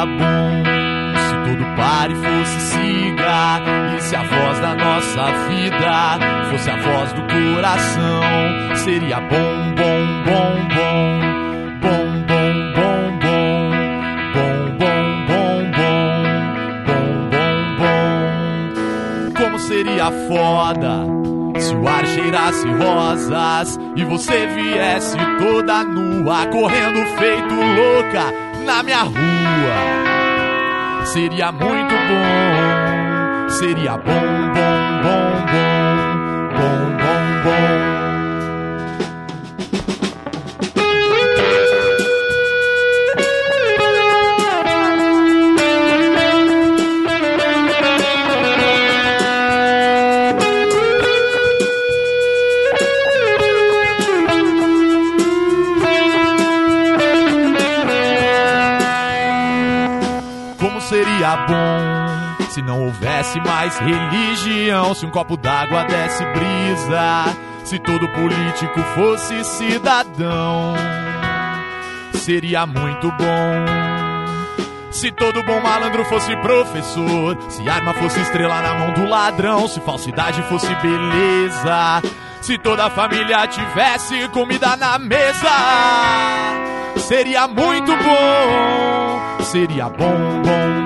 bom se todo pare fosse siga e se a voz da nossa vida fosse a voz do coração seria bom bom bom bom bom bom bom bom bom bom bom bom bom bom como seria foda se o ar cheirasse rosas e você viesse toda nua correndo feito louca na minha rua seria muito bom. Seria bom, bom, seria bom se não houvesse mais religião, se um copo d'água desse brisa, se todo político fosse cidadão. Seria muito bom. Se todo bom malandro fosse professor, se arma fosse estrela na mão do ladrão, se falsidade fosse beleza, se toda a família tivesse comida na mesa, seria muito bom, seria bom, bom,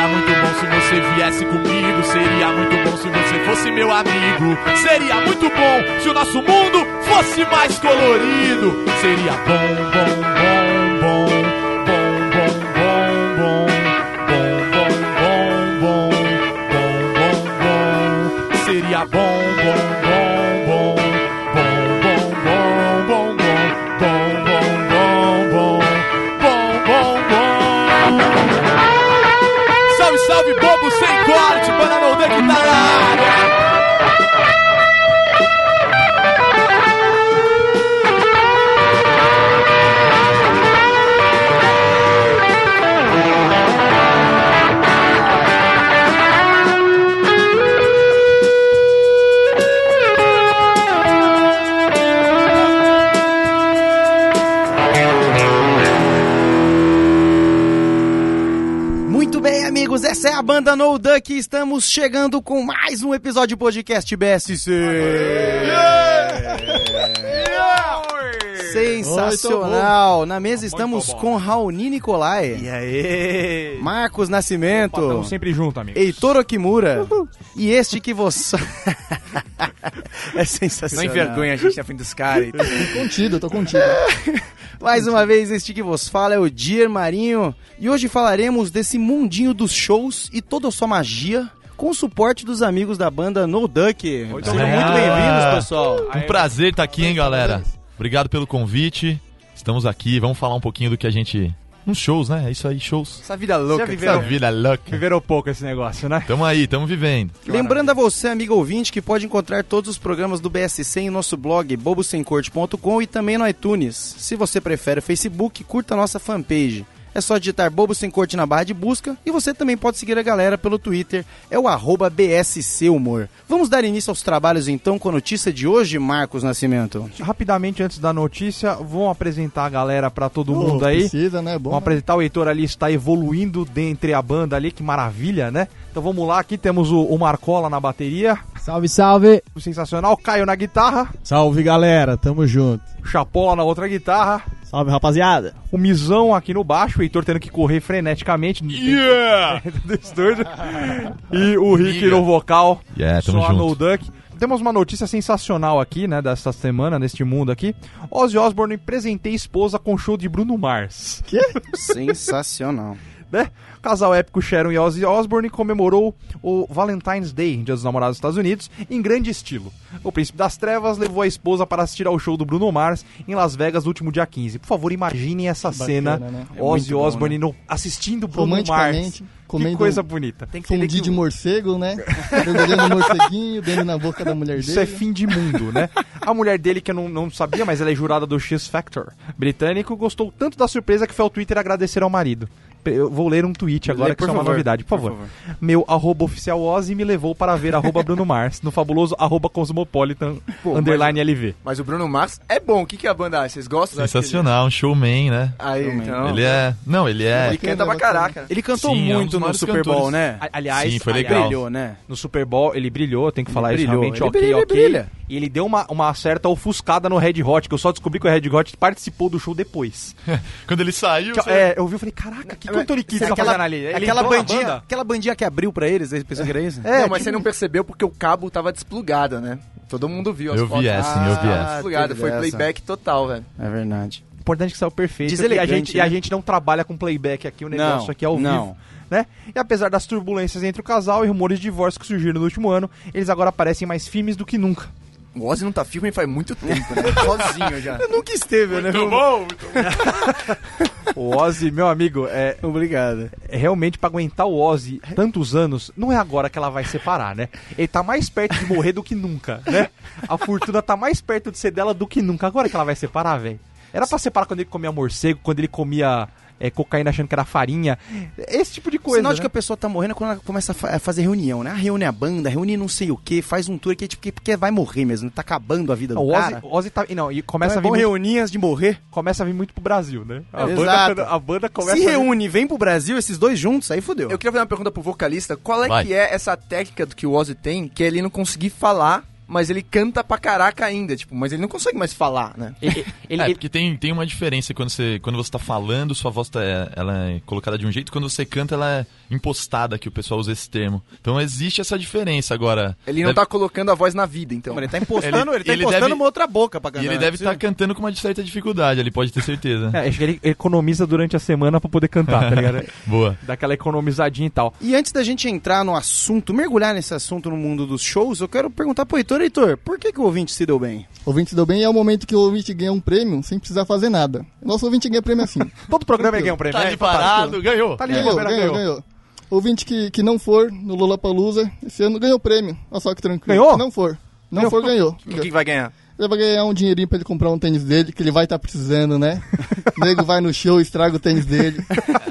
Seria muito bom se você viesse comigo. Seria muito bom se você fosse meu amigo. Seria muito bom se o nosso mundo fosse mais colorido. Seria bom, bom, bom, banda No Duck. Estamos chegando com mais um episódio do podcast BSC. Sensacional! Na mesa estamos com Raoni Nicolai, E aí? Marcos Nascimento, Estamos sempre juntos, amigo. Heitor Okimura e este que você. é Não sensacional. envergonha a gente na frente dos caras. tudo. Contido, eu tô contido. Mais uma vez, este que vos fala é o Dier Marinho e hoje falaremos desse mundinho dos shows e toda a sua magia com o suporte dos amigos da banda No Duck. Sejam muito Ah. bem-vindos, pessoal. Um prazer estar aqui, hein, galera. Obrigado pelo convite. Estamos aqui, vamos falar um pouquinho do que a gente. Nos shows, né? É isso aí, shows. Essa vida louca. Já que viveram- Essa vida louca. Viveram pouco esse negócio, né? Tamo aí, tamo vivendo. Lembrando a você, amigo ouvinte, que pode encontrar todos os programas do BSC em nosso blog bobosemcorte.com e também no iTunes. Se você prefere o Facebook, curta a nossa fanpage. É só digitar Bobo Sem Corte na barra de busca e você também pode seguir a galera pelo Twitter, é o arroba BSC Humor. Vamos dar início aos trabalhos então com a notícia de hoje, Marcos Nascimento. Rapidamente, antes da notícia, vamos apresentar a galera pra todo mundo Pô, aí. Precisa, né? Bom. Vamos apresentar o Heitor ali, está evoluindo dentre a banda ali, que maravilha, né? Então vamos lá, aqui temos o, o Marcola na bateria, Salve, salve. sensacional, Caio na guitarra, Salve, galera. Tamo junto. Chapola na outra guitarra, Salve, rapaziada. o Mizão aqui no baixo, o Heitor tendo que correr freneticamente Yeah! dentro do estúdio, e o Rick no vocal, Yeah, tamo só a No junto. Duck. Temos uma notícia sensacional aqui, né, desta semana, neste mundo aqui. Ozzy Osbourne presenteia esposa com show de Bruno Mars. Sensacional. Né? O casal épico Sharon e Ozzy Osbourne comemorou o Valentine's Day, Dia dos Namorados dos Estados Unidos, em grande estilo. O Príncipe das Trevas levou a esposa para assistir ao show do Bruno Mars em Las Vegas no último dia 15. Por favor, imaginem essa Bacana, cena, né? É Ozzy bom, Osbourne no- assistindo Bruno Mars. Que coisa bonita. Tem que fundi que de morcego, né? Mergulhando no morceguinho, dando na boca da mulher Isso dele. é fim de mundo, né? A mulher dele, que eu não, não sabia, mas ela é jurada do X Factor britânico, gostou tanto da surpresa que foi ao Twitter agradecer ao marido. Eu vou ler um tweet agora, Lê, que por isso é uma novidade, por Por favor. Meu arroba oficial Ozzy me levou para ver arroba Bruno Mars, no fabuloso arroba Cosmopolitan Pô, underline LV. Mas o Bruno Mars é bom. O que, que é a banda acha? Vocês gostam? Sensacional, um showman, né? Aí, Showman. então. Ele é. Não, ele é. Ele canta pra caraca. Ele cantou Sim, é um muito no Super Bowl, cantores. né? A- Aliás, Sim, foi aliás, legal. Brilhou, né? no Super Bowl ele brilhou, tem que falar isso brilhou, realmente, ele ok, brilha, ele ok. brilha. E ele deu uma, uma certa ofuscada no Red Hot, que eu só descobri que o Red Hot participou do show depois. Quando ele saiu. Que, você- é, eu vi e falei, caraca, que cantor Kids tá aquela, fazendo ali? Ele aquela bandinha, aquela bandinha que abriu pra eles, eles pensaram que era isso? É, não, mas que- você não percebeu porque o cabo tava desplugado, né? Todo mundo viu as Eu vi fotos. essa, eu vi Ah, essa. Desplugado, Teve foi essa. playback total, velho. É verdade. Importante que saiu perfeito. E a, Deselegante, gente, e a né? gente não trabalha com playback aqui, o negócio Não, aqui é ao não. vivo. Né? E apesar das turbulências entre o casal e rumores de divórcio que surgiram no último ano, eles agora parecem mais firmes do que nunca. O Ozzy não tá firme faz muito tempo, né? Sozinho já. Nunca esteve, né? Muito bom! O Ozzy, meu amigo, é, Obrigado. é realmente pra aguentar o Ozzy tantos anos, não é agora que ela vai separar, né? Ele tá mais perto de morrer do que nunca, né? A fortuna tá mais perto de ser dela do que nunca. Agora que ela vai separar, velho. Era pra separar quando ele comia morcego, quando ele comia é, cocaína achando que era farinha. Esse tipo de coisa. Sinal de né? que a pessoa tá morrendo é quando ela começa a, fa- a fazer reunião, né? Ah, reúne a banda, reúne não sei o que, faz um tour que é tipo, que- porque vai morrer mesmo, tá acabando a vida do O Ozzy, cara. o Ozzy tá. Não, e Então começa, é a vir antes de morrer. começa a vir muito pro Brasil, né? A, É, banda, a banda começa Se vir- reúne e vem pro Brasil, esses dois juntos, aí fodeu. Eu queria fazer uma pergunta pro vocalista. Qual é Vai. que é essa técnica do que o Ozzy tem, que é ele não conseguir falar, mas ele canta pra caraca ainda, tipo, mas ele não consegue mais falar, né? Ele, ele- é, porque tem, tem uma diferença quando você, quando você tá falando, sua voz tá, é- ela é colocada de um jeito, quando você canta, ela é impostada, que o pessoal usa esse termo. Então existe essa diferença agora. Ele não Deve- tá colocando a voz na vida, então. Ele tá impostando, ele, Ele- tá ele impostando deve- uma outra boca pra E cantar. ele não é deve estar possível? cantando com uma certa dificuldade, ele pode ter certeza. é, acho que ele economiza durante a semana pra poder cantar, tá ligado? Boa. Dá aquela economizadinha e tal. E antes da gente entrar no assunto, mergulhar nesse assunto no mundo dos shows, eu quero perguntar pro Heitor, Heitor, por que, que o ouvinte se deu bem? Ouvinte deu bem é o momento que o ouvinte ganha um prêmio sem precisar fazer nada. Nosso ouvinte ganha prêmio assim. Todo programa ele ganha um prêmio. Tá né? ali parado, ganhou. Tá ali, ganhou, ganhou, ganhou, ganhou. Ouvinte que, que não for no Lollapalooza, esse ano ganhou prêmio. Olha só que tranquilo. Ganhou? Não for. Não Ganhou. for, ganhou. O que vai ganhar? Ele vai ganhar um dinheirinho pra ele comprar um tênis dele, que ele vai estar precisando, né? o nego vai no show, estraga o tênis dele.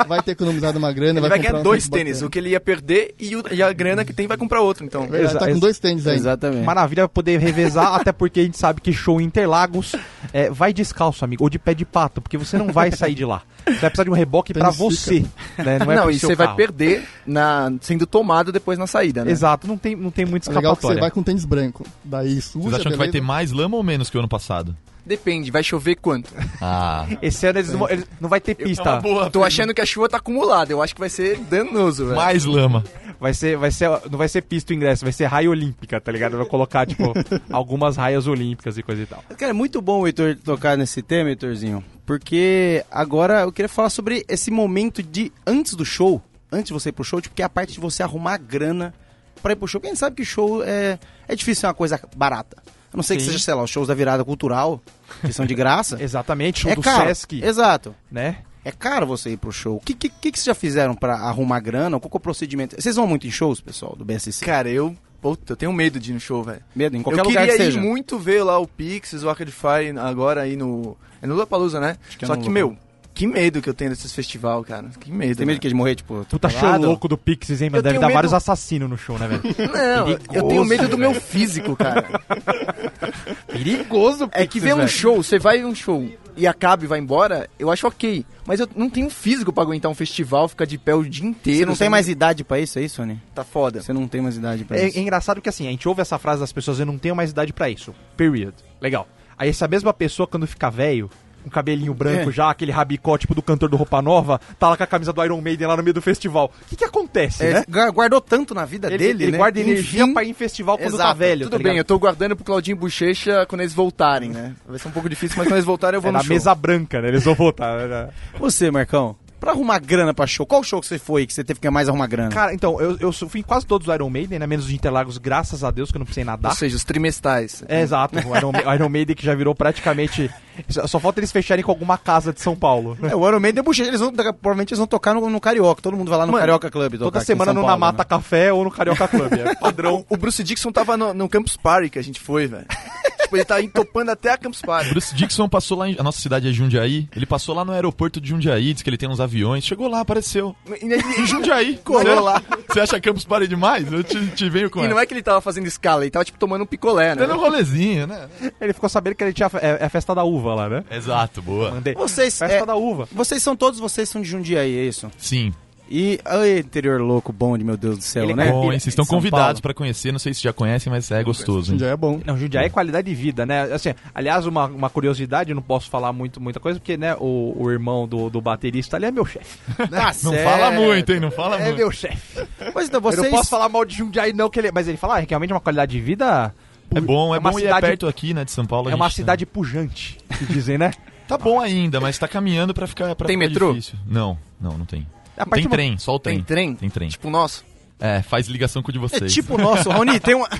Vai ter economizado uma grana, Ele vai, vai comprar ganhar um dois tênis. bacana. O que ele ia perder e, o- e a grana que tem vai comprar outro, então. Verdade, tá Exa- com dois tênis ainda. Exatamente. Maravilha poder revezar, até porque a gente sabe que show em Interlagos é, vai descalço, amigo, ou de pé de pato, porque você não vai sair de lá. Você vai precisar de um reboque pra Tênis você. Né? Não, Não, é pro e você vai perder na, sendo tomado depois na saída, né? Exato, não tem, não tem muito É legal que você escapatória. vai com tênis branco. Daí suja, Vocês acham que vai ter mais lama ou menos que o ano passado? Depende, vai chover quanto? Ah. Esse ano eles não, vão- eles- não vai ter pista. boa. Tô achando que a chuva tá acumulada. Eu acho que vai ser danoso, velho. Mais lama. Vai ser, vai ser, não vai ser pista o ingresso, vai ser raia olímpica, tá ligado? Vai colocar, tipo, algumas raias olímpicas e coisa e tal. Cara, é muito bom o Heitor tocar nesse tema, Heitorzinho, porque agora eu queria falar sobre esse momento de antes do show, antes de você ir pro show, tipo, que é a parte de você arrumar grana pra ir pro show. Gente sabe que show é, é difícil ser uma coisa barata. A não ser que seja, sei lá, os shows da virada cultural, que são de graça. Exatamente, show é do caro. Sesc, Exato. né? É caro você ir pro show. O que, que, que, vocês já fizeram pra arrumar grana? Qual que é o procedimento? Vocês vão muito em shows, pessoal, do BSC? Cara, eu. Puta, eu tenho medo de ir no show, velho. Medo, em qualquer eu lugar queria que ir seja. muito ver lá o Pixies, o Arcade Fire, agora aí no. É no Lollapalooza, né? que é Só no que, meu, que medo que eu tenho desses festival, cara. Que medo. Tem medo velho. que de morrer, tipo, Puta show atropelado? louco do Pixies, hein? Eu Deve dar medo- vários assassinos no show, né, velho? Não, eu Perigoso, tenho medo do meu físico, cara. Perigoso, É que ver um show, você vai um show e acaba e vai embora, eu acho ok. Mas eu não tenho físico pra aguentar um festival, ficar de pé o dia inteiro. Você não tem mais idade pra isso, é isso, Sony? Tá foda. Você não tem mais idade pra É, isso. é engraçado que assim, a gente ouve essa frase das pessoas, eu não tenho mais idade pra isso. Period. Legal. Aí essa mesma pessoa, quando fica velho, com cabelinho branco É. já, aquele rabicó tipo do cantor do Roupa Nova, tá lá com a camisa do Iron Maiden lá no meio do festival. O que que acontece, É, né? gu- Guardou tanto na vida Ele, dele, ele né? guarda energia Enfim, pra ir em festival quando tá Exato, velho. Tudo tá bem, eu tô guardando pro Claudinho Bochecha quando eles voltarem, né? Vai ser um pouco difícil, mas quando eles voltarem eu vou É no na show. mesa branca, né? Eles vão voltar. né? Você, Marcão. Pra arrumar grana pra show, qual show que você foi que você teve que mais arrumar grana? Cara, então, eu, eu fui em quase todos os Iron Maiden, né? Menos de Interlagos, graças a Deus, que eu não precisei nadar. Ou seja, os trimestrais. É, exato. O Iron, Ma- Iron Maiden que já virou praticamente. Só só falta eles fecharem com alguma casa de São Paulo. É, o Iron Maiden é bochecha, eles vão, provavelmente eles vão tocar no, no Carioca, todo mundo vai lá no Mano, Carioca Club tocar Toda aqui em semana São no Paulo, Namata né? Café ou no Carioca Club. É padrão. O Bruce Dixon tava no, no Campus Party que a gente foi, velho. tipo, ele tá entopando até a Campus Party. Bruce Dixon passou lá em. A nossa cidade é Jundiaí. Ele passou lá no aeroporto de Jundiaí, disse que ele tem uns aviões. Chegou lá, apareceu. Em Jundiaí. Colou Você- lá. Você acha Campus Party demais? Eu te, te venho com E não é que ele tava fazendo escala, ele tava tipo tomando um picolé, né? Dando um rolezinho, né? Ele ficou sabendo que ele tinha é, é a festa da uva lá, né? Exato, boa. Mandei. Vocês, Festa é, da uva. vocês são todos, vocês são de Jundiaí, é isso? Sim. E, ai, interior louco, bom de meu Deus do céu, Ele é né? Bom, hein? Vocês estão São convidados Paulo. pra conhecer. Não sei se já conhecem, mas é gostoso. hein? Já é bom. Não, Jundiaí é qualidade de vida, né? Assim, aliás, uma, uma curiosidade, eu não posso falar muito, muita coisa, porque, né, o, o irmão do, do baterista ali é meu chefe. Tá Não fala muito, hein? Não fala É muito. meu chefe. Pois então, Eu vocês... não posso falar mal de Jundiaí, não, que ele. Mas ele fala, ah, realmente é uma qualidade de vida. É bom, é, uma bom é cidade- perto aqui, né, de São Paulo. É uma gente- cidade pujante, que dizem, né? Tá bom ainda, mas tá caminhando pra ficar pra Tem ficar metrô? difícil. Não, não, não tem. A Tem trem, só o trem. Tem trem? Tem trem. Tipo o nosso. É, faz ligação com o de É vocês. tipo o nosso, Rony, tem uma... tem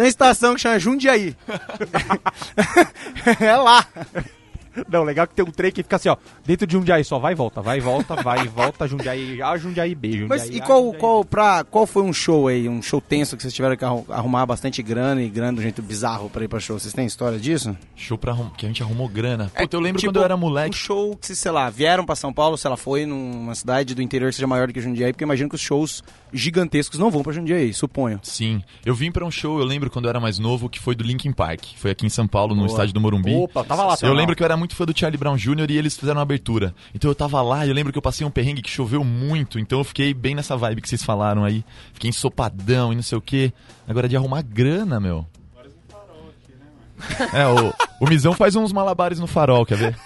uma estação que chama Jundiaí. é lá. Não, legal que tem um trem que fica assim, ó, dentro de Jundiaí só vai e volta, vai e volta, vai e volta, Jundiaí A, Jundiaí B, Jundiaí Mas e A, qual, Jundiaí qual, pra, qual foi um show aí, um show tenso que vocês tiveram que arru- arrumar bastante grana e grana de um jeito bizarro pra ir pra show? Vocês têm história disso? Show pra arrum... que a gente arrumou grana. É, Puta, eu lembro tipo, quando eu era Um moleque. show que, sei lá, vieram pra São Paulo, se ela foi numa cidade do interior que seja maior do que Jundiaí, porque eu imagino que os shows gigantescos não vão pra Jundiaí, suponho. Sim, eu vim pra um show, eu lembro quando eu era mais novo, que foi do Linkin Park. Foi aqui em São Paulo, no estádio do Morumbi. Opa, tava lá, Eu lembro que eu era muito fã do Charlie Brown Jr. e eles fizeram uma abertura. Então eu tava lá e eu lembro que eu passei um perrengue que choveu muito. Então eu fiquei bem nessa vibe que vocês falaram aí. Fiquei ensopadão e não sei o quê. Agora de arrumar grana, meu. É, o, o Mizão faz uns malabares no farol, quer ver?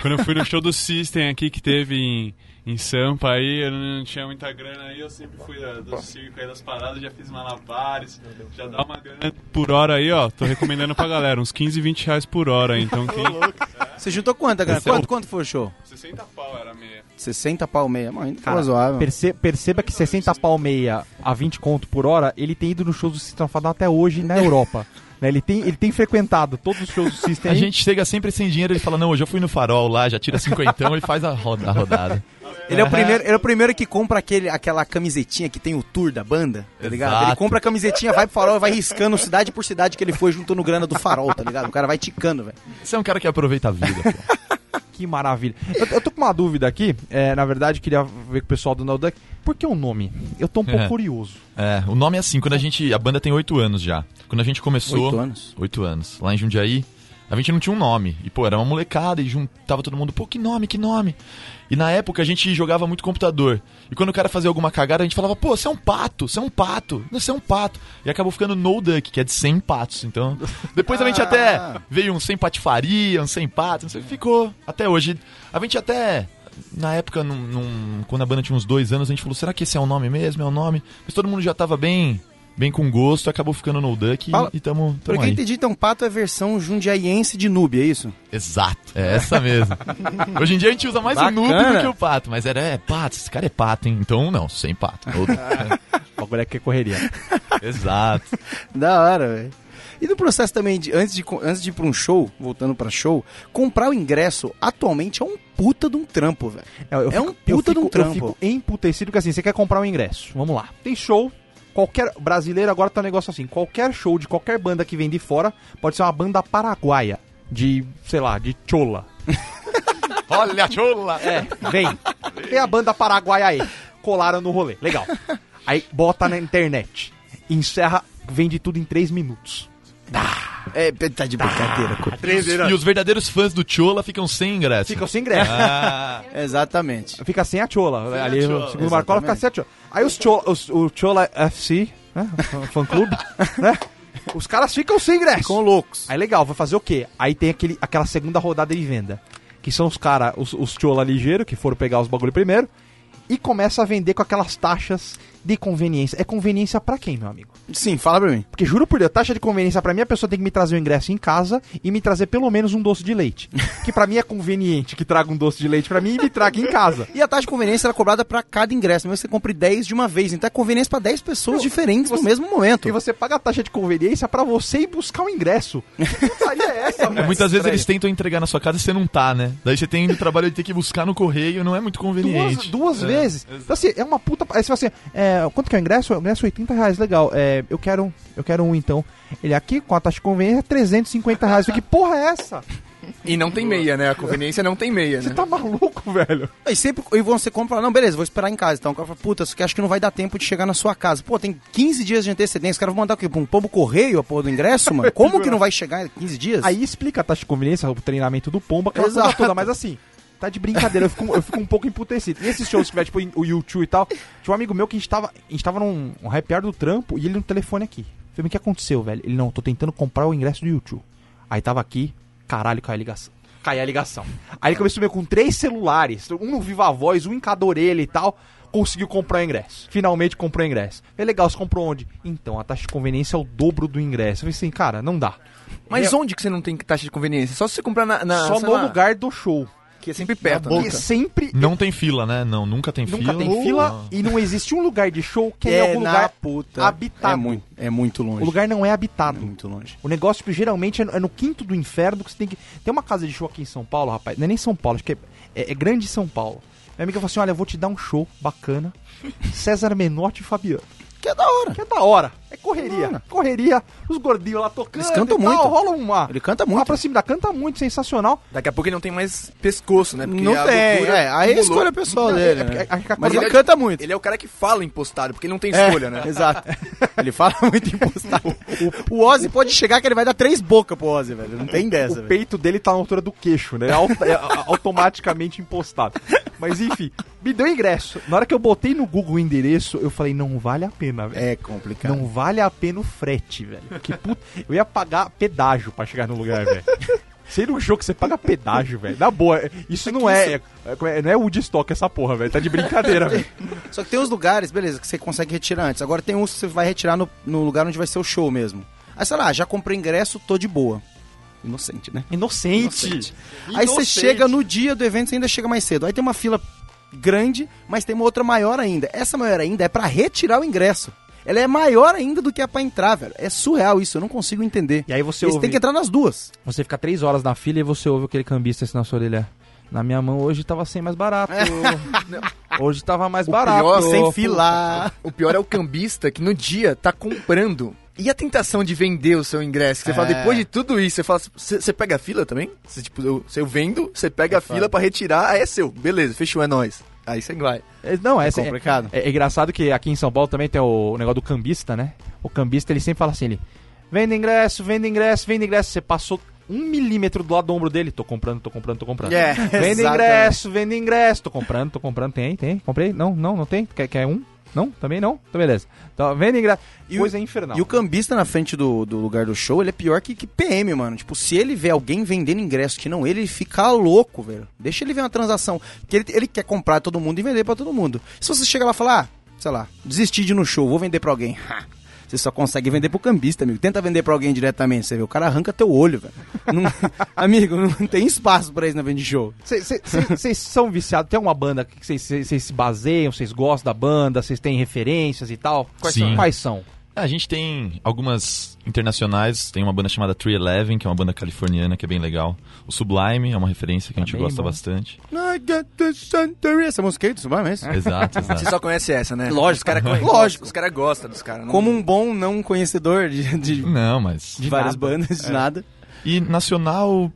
Quando eu fui no show do System aqui que teve em, em Sampa aí, eu não tinha muita grana aí, eu sempre fui da- do circo aí das paradas, já fiz malabares, já dá uma grana por hora aí, ó. Tô recomendando pra galera, uns 15, 20 reais por hora, então quem. Você juntou quanto, cara? Esse é Quanto, quanto foi o show? 60 pau era meia. 60 pau meia. Mano, ainda Cara, tava zoável. perce- perceba que 60 pau meia a 20 conto por hora, ele tem ido nos shows do Down até hoje na Europa. né? Ele, tem, ele tem frequentado todos os shows do System A aí. gente chega sempre sem dinheiro e fala, não, hoje eu fui no farol lá, já tira cinquentão e faz a, roda- a rodada. Ele é, o primeiro, ele é o primeiro que compra aquele, aquela camisetinha que tem o tour da banda, tá ligado? Exato. Ele compra a camisetinha, vai pro farol e vai riscando cidade por cidade que ele foi juntando grana do farol, tá ligado? O cara vai ticando, velho. Você é um cara que aproveita a vida, pô. Que maravilha. Eu, eu tô com uma dúvida aqui, é, na verdade, queria ver com o pessoal do No Duck. Por que o nome? Eu tô um pouco É. curioso. É, o nome é assim, quando a gente. A banda tem oito anos já. Quando a gente começou. Oito anos. Oito anos. Lá em Jundiaí, a gente não tinha um nome. E, pô, era uma molecada e juntava todo mundo, pô, que nome, que nome. E na época a gente jogava muito computador. E quando o cara fazia alguma cagada, a gente falava, pô, você é um pato, você é um pato, você é um pato. E acabou ficando No Duck, que é de 100 patos. Então, depois a gente até veio um sem patifaria, um sem pato, não sei, ficou. Até hoje. A gente até. Na época, num- num- quando a banda tinha uns dois anos, a gente falou, será que esse é o nome mesmo? É o nome? Mas todo mundo já tava bem, bem com gosto, acabou ficando No Duck Fala- e, tamo, tamo eu aí. entendi, então pato é versão jundiaiense de noob, é isso? Exato, é essa mesmo. Hoje em dia a gente usa mais o noob Bacana. do que o pato, mas era, é, pato, esse cara é pato, hein? Então não, sem pato. O bagulho é que é correria. Exato. Da hora, velho. E no processo também, de, antes, de, antes de ir pra um show, voltando pra show, comprar o ingresso atualmente é um puta de um trampo, velho. É um fico- eu puta de um fico- trampo. Eu fico emputecido que assim, você quer comprar um ingresso. Vamos lá. Tem show. Qualquer brasileiro agora tá um negócio assim. Qualquer show de qualquer banda que vem de fora pode ser uma banda paraguaia. De, sei lá, de chola. Olha a chola! É, vem. Tem a banda paraguaia aí. Colaram no rolê. Legal. Aí bota na internet. Encerra, vende tudo em 3 minutos. É, tá de brincadeira, co- E os verdadeiros fãs do Chola ficam sem ingresso. Fica sem ingresso. Ah, Exatamente. Fica sem a chola. Ali a no chola, segundo Marcola fica sem a chola. Aí os chola, os, o Chola FC, né? Fã clube, né? Os caras ficam sem ingresso. Ficam loucos. Aí legal, vai fazer o quê? Aí tem aquele, aquela segunda rodada de venda. Que são os caras, os, os chola ligeiro, que foram pegar os bagulho primeiro. E começa a vender com aquelas taxas de conveniência. É conveniência pra quem, meu amigo? Sim, fala pra mim. Porque juro por Deus, taxa de conveniência pra mim, a pessoa tem que me trazer o ingresso em casa e me trazer pelo menos um doce de leite. que pra mim é conveniente que traga um doce de leite pra mim e me traga em casa. E a taxa de conveniência era cobrada pra cada ingresso, mesmo que você compre 10 de uma vez. Então é conveniência pra 10 pessoas diferentes no você- mesmo momento. E você paga a taxa de conveniência pra você ir buscar o ingresso. Que putaria é essa, É, muitas vezes eles tentam entregar na sua casa e você não tá, né? Daí você tem o trabalho de ter que buscar no correio, não é muito Duas, conveniente. duas vezes. Então, assim, é uma puta. Aí você fala assim: é, quanto que é o ingresso? O ingresso é 80 reais, legal. É, eu quero eu quero um então. Ele aqui, com a taxa de conveniência, é 350 reais. Que porra é essa? E não tem meia, né? A conveniência não tem meia, Você né? tá maluco, velho? E sempre e você compra, não, beleza, vou esperar em casa. Então o cara fala, puta, isso aqui acho que não vai dar tempo de chegar na sua casa. Pô, tem 15 dias de antecedência. Os caras vão mandar o quê? Pra um pombo correio a porra do ingresso, mano? Como que não vai chegar em 15 dias? Aí explica a taxa de conveniência, o treinamento do pombo, aquela coisa Exato. toda, mas assim. Tá de brincadeira, eu fico, eu fico um pouco emputecido. E esses shows que tiver, tipo, o YouTube e tal, tinha um amigo meu que a gente tava, a gente tava num um happy hour do trampo e ele no telefone aqui. Eu falei, o que aconteceu, velho? Ele, não, tô tentando comprar o ingresso do YouTube. Aí tava aqui, caralho, caiu a ligação. Caiu a ligação. Aí ele começou ver com três celulares, um no Viva Voz, um em cada orelha e tal, conseguiu comprar o ingresso. Finalmente comprou o ingresso. É legal, você comprou onde? Então, a taxa de conveniência é o dobro do ingresso. Eu falei assim, cara, não dá. Mas onde que você não tem taxa de conveniência? Só se você comprar na. na Só no lá, lugar do show. Que é sempre perto, Porque né? sempre Não tem fila, né? Não, nunca tem Nunca fila. tem fila Não. e não existe um lugar de show que é, em algum na lugar puta. habitado. É muito, é muito longe. O lugar não é é habitado. muito longe. O negócio, tipo, geralmente, é no, é no quinto do inferno que você tem que. Tem uma casa de show aqui em São Paulo, rapaz. Não é nem São Paulo, acho que é, é, é grande São Paulo. Minha amiga falou assim: olha, eu vou te dar um show bacana. César Menotti e Fabiano. Que é da hora. Que é da hora. É correria. Correria. Os gordinhos lá tocando. Eles cantam e tal, muito. Rola uma. Ele canta Uma muito. proximidade. Canta muito, sensacional. Daqui a pouco ele não tem mais pescoço, né? Porque Não a tem, gordura é, aí é escolha pessoal Não, dele. é- né? é- é- é- Mas é- ele canta muito. Ele é o cara que fala impostado, porque ele não tem É, escolha, né? Exato. Ele fala muito impostado. O Ozzy pode chegar que ele vai dar três bocas pro Ozzy, velho. Não tem dessa, o velho. peito dele tá na altura do queixo, né? É, automaticamente impostado. Mas enfim, me deu ingresso. Na hora que eu botei no Google o endereço, eu falei, não vale a pena, velho. É complicado. Não vale a pena o frete, velho. Que puta... Eu ia pagar pedágio pra chegar no lugar, velho. Sei no jogo que você paga pedágio, velho. Na boa, isso não é, é, é- Não é Woodstock essa porra, velho. Tá de brincadeira, velho. Só que tem uns lugares, beleza, que você consegue retirar antes. Agora tem uns que você vai retirar no, no lugar onde vai ser o show mesmo. Aí, sei lá, já comprei ingresso, tô de boa. Inocente, né? Inocente. Inocente. Aí você chega no dia do evento, você ainda chega mais cedo. Aí tem uma fila grande, mas tem uma outra maior ainda. Essa maior ainda é pra retirar o ingresso. Ela é maior ainda do que a pra entrar, velho. É surreal isso, eu não consigo entender. E aí você Eles ouve... têm que entrar nas duas. Você fica três horas na fila e você ouve aquele cambista assim na sua orelha. Na minha mão hoje tava 100 mais barato. hoje tava mais O barato. pior, Sem filar. O pior é o cambista que no dia tá comprando. E a tentação de vender o seu ingresso? Que você fala, É. depois de tudo isso, você fala, você pega a fila também? Você, tipo, eu, se eu vendo, você pega a fila pra retirar, aí é seu. Beleza, fechou, é nóis. Aí você vai. É, Não, é, É complicado. É, é engraçado que aqui em São Paulo também tem o, o negócio do cambista, né? O cambista ele sempre fala assim: ele vende ingresso, vende ingresso, vende ingresso. Você passou um milímetro do lado do ombro dele, tô comprando, tô comprando, tô comprando. É, vende exatamente. ingresso, vende ingresso, tô comprando, tô comprando. Tem, tem, comprei? Não, não, não tem. Quer, quer um? Não? Também não? Então beleza. Então, vende ingresso. E o- Coisa infernal. E o cambista na frente do, do lugar do show, ele é pior que, que PM, mano. Tipo, se ele vê alguém vendendo ingresso que não ele, ele fica louco, velho. Deixa ele ver uma transação. Porque ele, ele quer comprar todo mundo e vender pra todo mundo. Se você chega lá e falar, ah, sei lá, desisti de ir no show, vou vender pra alguém. Ha, Você só consegue vender pro cambista, amigo. Tenta vender pra alguém diretamente, você vê. O cara arranca teu olho, velho. Não- amigo, não tem espaço pra isso na venda de show. Vocês são viciados? Tem uma banda que vocês se baseiam? Vocês gostam da banda? Vocês têm referências e tal? Quais Sim. são? Quais são? É, A gente tem algumas internacionais, tem uma banda chamada 311, que é uma banda californiana que é bem legal. O Sublime é uma referência que a gente bem gosta bom. bastante. Essa música aí do Sublime, é isso? Exato, exato. Você só conhece essa, né? Lógico. Os caras Lógico. Os caras gostam dos caras. não- Como um bom não conhecedor de, de, Não, mas. de várias nada. bandas, de nada. E nacional,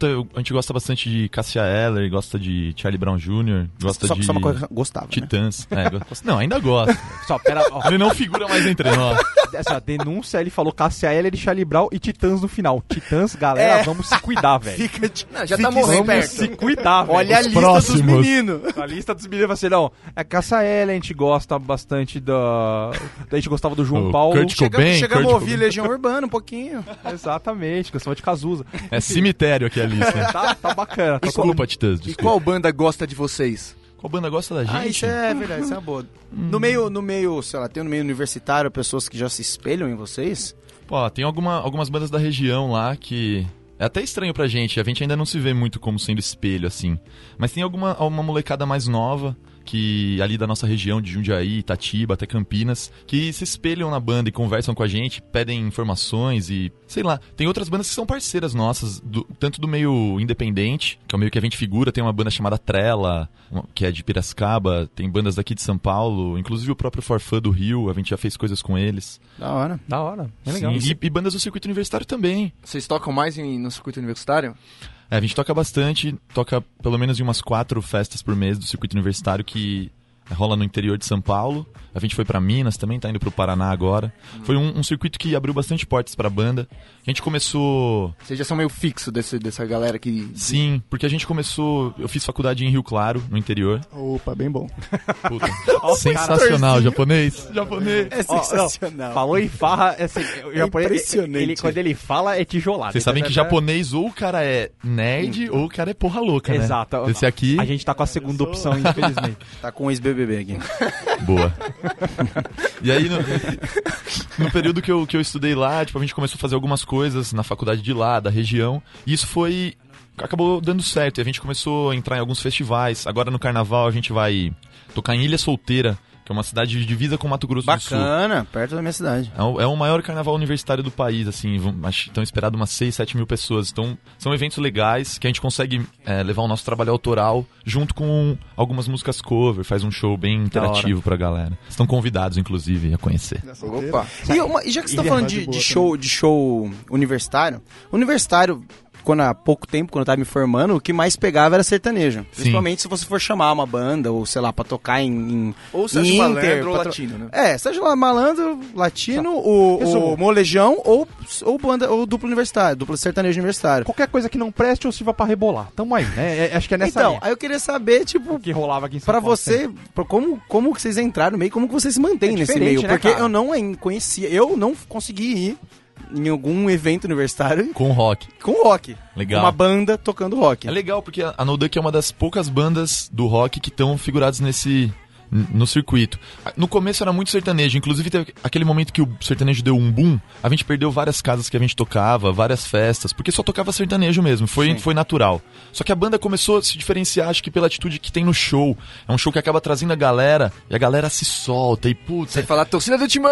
puta, eu- a gente gosta bastante de Cassia Eller, gosta de Charlie Brown Jr., gosta só, de só uma coisa gostava, né? Titãs. É, go- não, ainda gosta. Só, pera, ó, Ele não figura mais entre nós. essa denúncia, ele falou Cassia Eller, Charlie Brown e Titãs no final. Titãs, galera, É. vamos se cuidar, velho. Fica de... Não, já tá Fique morrendo Vamos perto. se cuidar, velho. Olha a lista dos próximos. meninos. A lista dos meninos vai ser, não, é Cassia Eller, a gente gosta bastante da... A gente gostava do João O Paulo. Kurt Chegamos, Cobain, chegamos Kurt a ouvir Cobain. Legião Urbana um pouquinho. Exatamente, gostava de Cazuza. É cemitério aqui a lista. Tá, tá bacana. Tá Desculpa, Titãs, E desculpa. qual banda gosta de vocês? qual banda gosta da gente. Ah, isso é verdade, isso é uma boa. No meio, no meio, sei lá, tem no meio universitário pessoas que já se espelham em vocês? Pô, tem alguma, algumas bandas da região lá que. É até estranho pra gente, a gente ainda não se vê muito como sendo espelho, assim. Mas tem alguma uma molecada mais nova, que ali da nossa região de Jundiaí, Itatiba, até Campinas, que se espelham na banda e conversam com a gente, pedem informações e, sei lá, tem outras bandas que são parceiras nossas, do- tanto do meio independente, que é o meio que a gente figura, tem uma banda chamada Trela, que é de Piracicaba, tem bandas daqui de São Paulo, inclusive o próprio Forfã do Rio, a gente já fez coisas com eles. Da hora. Da hora. É legal. Sim, e, e bandas do circuito universitário também. Vocês tocam mais em- no circuito universitário? É, a gente toca bastante, toca pelo menos em umas quatro festas por mês do circuito universitário que rola no interior de São Paulo. A gente foi pra Minas também, tá indo pro Paraná agora. Foi um, um circuito que abriu bastante portas pra banda. A gente começou. Vocês já são meio fixo desse, dessa galera que. Sim, porque a gente começou. Eu fiz faculdade em Rio Claro, no interior. Opa, bem bom. Puta, sensacional, japonês. Japonês. É Ó, sensacional. falou em farra, é assim, o japonês, impressionante. Ele, quando ele fala, é tijolada. Vocês sabem Então, que é- japonês ou o cara é nerd ou o cara é porra louca, né? Exato. Esse aqui. A gente tá com a segunda opção, infelizmente. Tá com o ex-BBB aqui. Boa. e aí, no, no período que eu, que eu estudei lá, tipo, a gente começou a fazer algumas coisas na faculdade de lá, da região, e isso foi. acabou dando certo. E a gente começou a entrar em alguns festivais. Agora no carnaval a gente vai tocar em Ilha Solteira, que é uma cidade de divisa com Mato Grosso do Sul. Bacana, perto da minha cidade. É o, é o maior carnaval universitário do país, assim, vão- estão esperado umas 6, 7 mil pessoas. Então, são eventos legais que a gente consegue é, levar o nosso trabalho autoral junto com algumas músicas cover, faz um show bem interativo pra galera. Estão convidados, inclusive, a conhecer. Opa! E, uma- e já que você tá falando tá de de, boa de show, de show universitário, universitário, quando há pouco tempo, quando eu tava me formando, o que mais pegava era sertanejo. Principalmente se você for chamar uma banda, ou sei lá, pra tocar em. em Ou Sérgio Malandro ou pra Latino, né? É, seja lá malandro, latino, o, o molejão ou, ou banda ou duplo universitário, duplo sertanejo universitário. Qualquer coisa que não preste ou sirva pra rebolar. Tamo aí, né? É- acho que é nessa então, linha aí eu queria saber, tipo, que rolava aqui em São Pra Paulo você, pra como, como que vocês entraram no meio, como que você se mantém É nesse meio? né, Porque cara? eu não conhecia, eu não consegui ir em algum evento universitário Com rock. com rock. Legal. Uma banda tocando rock. É legal porque a No Duck é uma das poucas bandas do rock que estão figuradas nesse no circuito. No começo era muito sertanejo, inclusive teve aquele momento que o sertanejo deu um boom, a gente perdeu várias casas que a gente tocava, várias festas, porque só tocava sertanejo mesmo, foi, foi natural. Só que a banda começou a se diferenciar, acho que pela atitude que tem no show. É um show que acaba trazendo a galera, e a galera se solta, e putz, Você fala torcida do timão!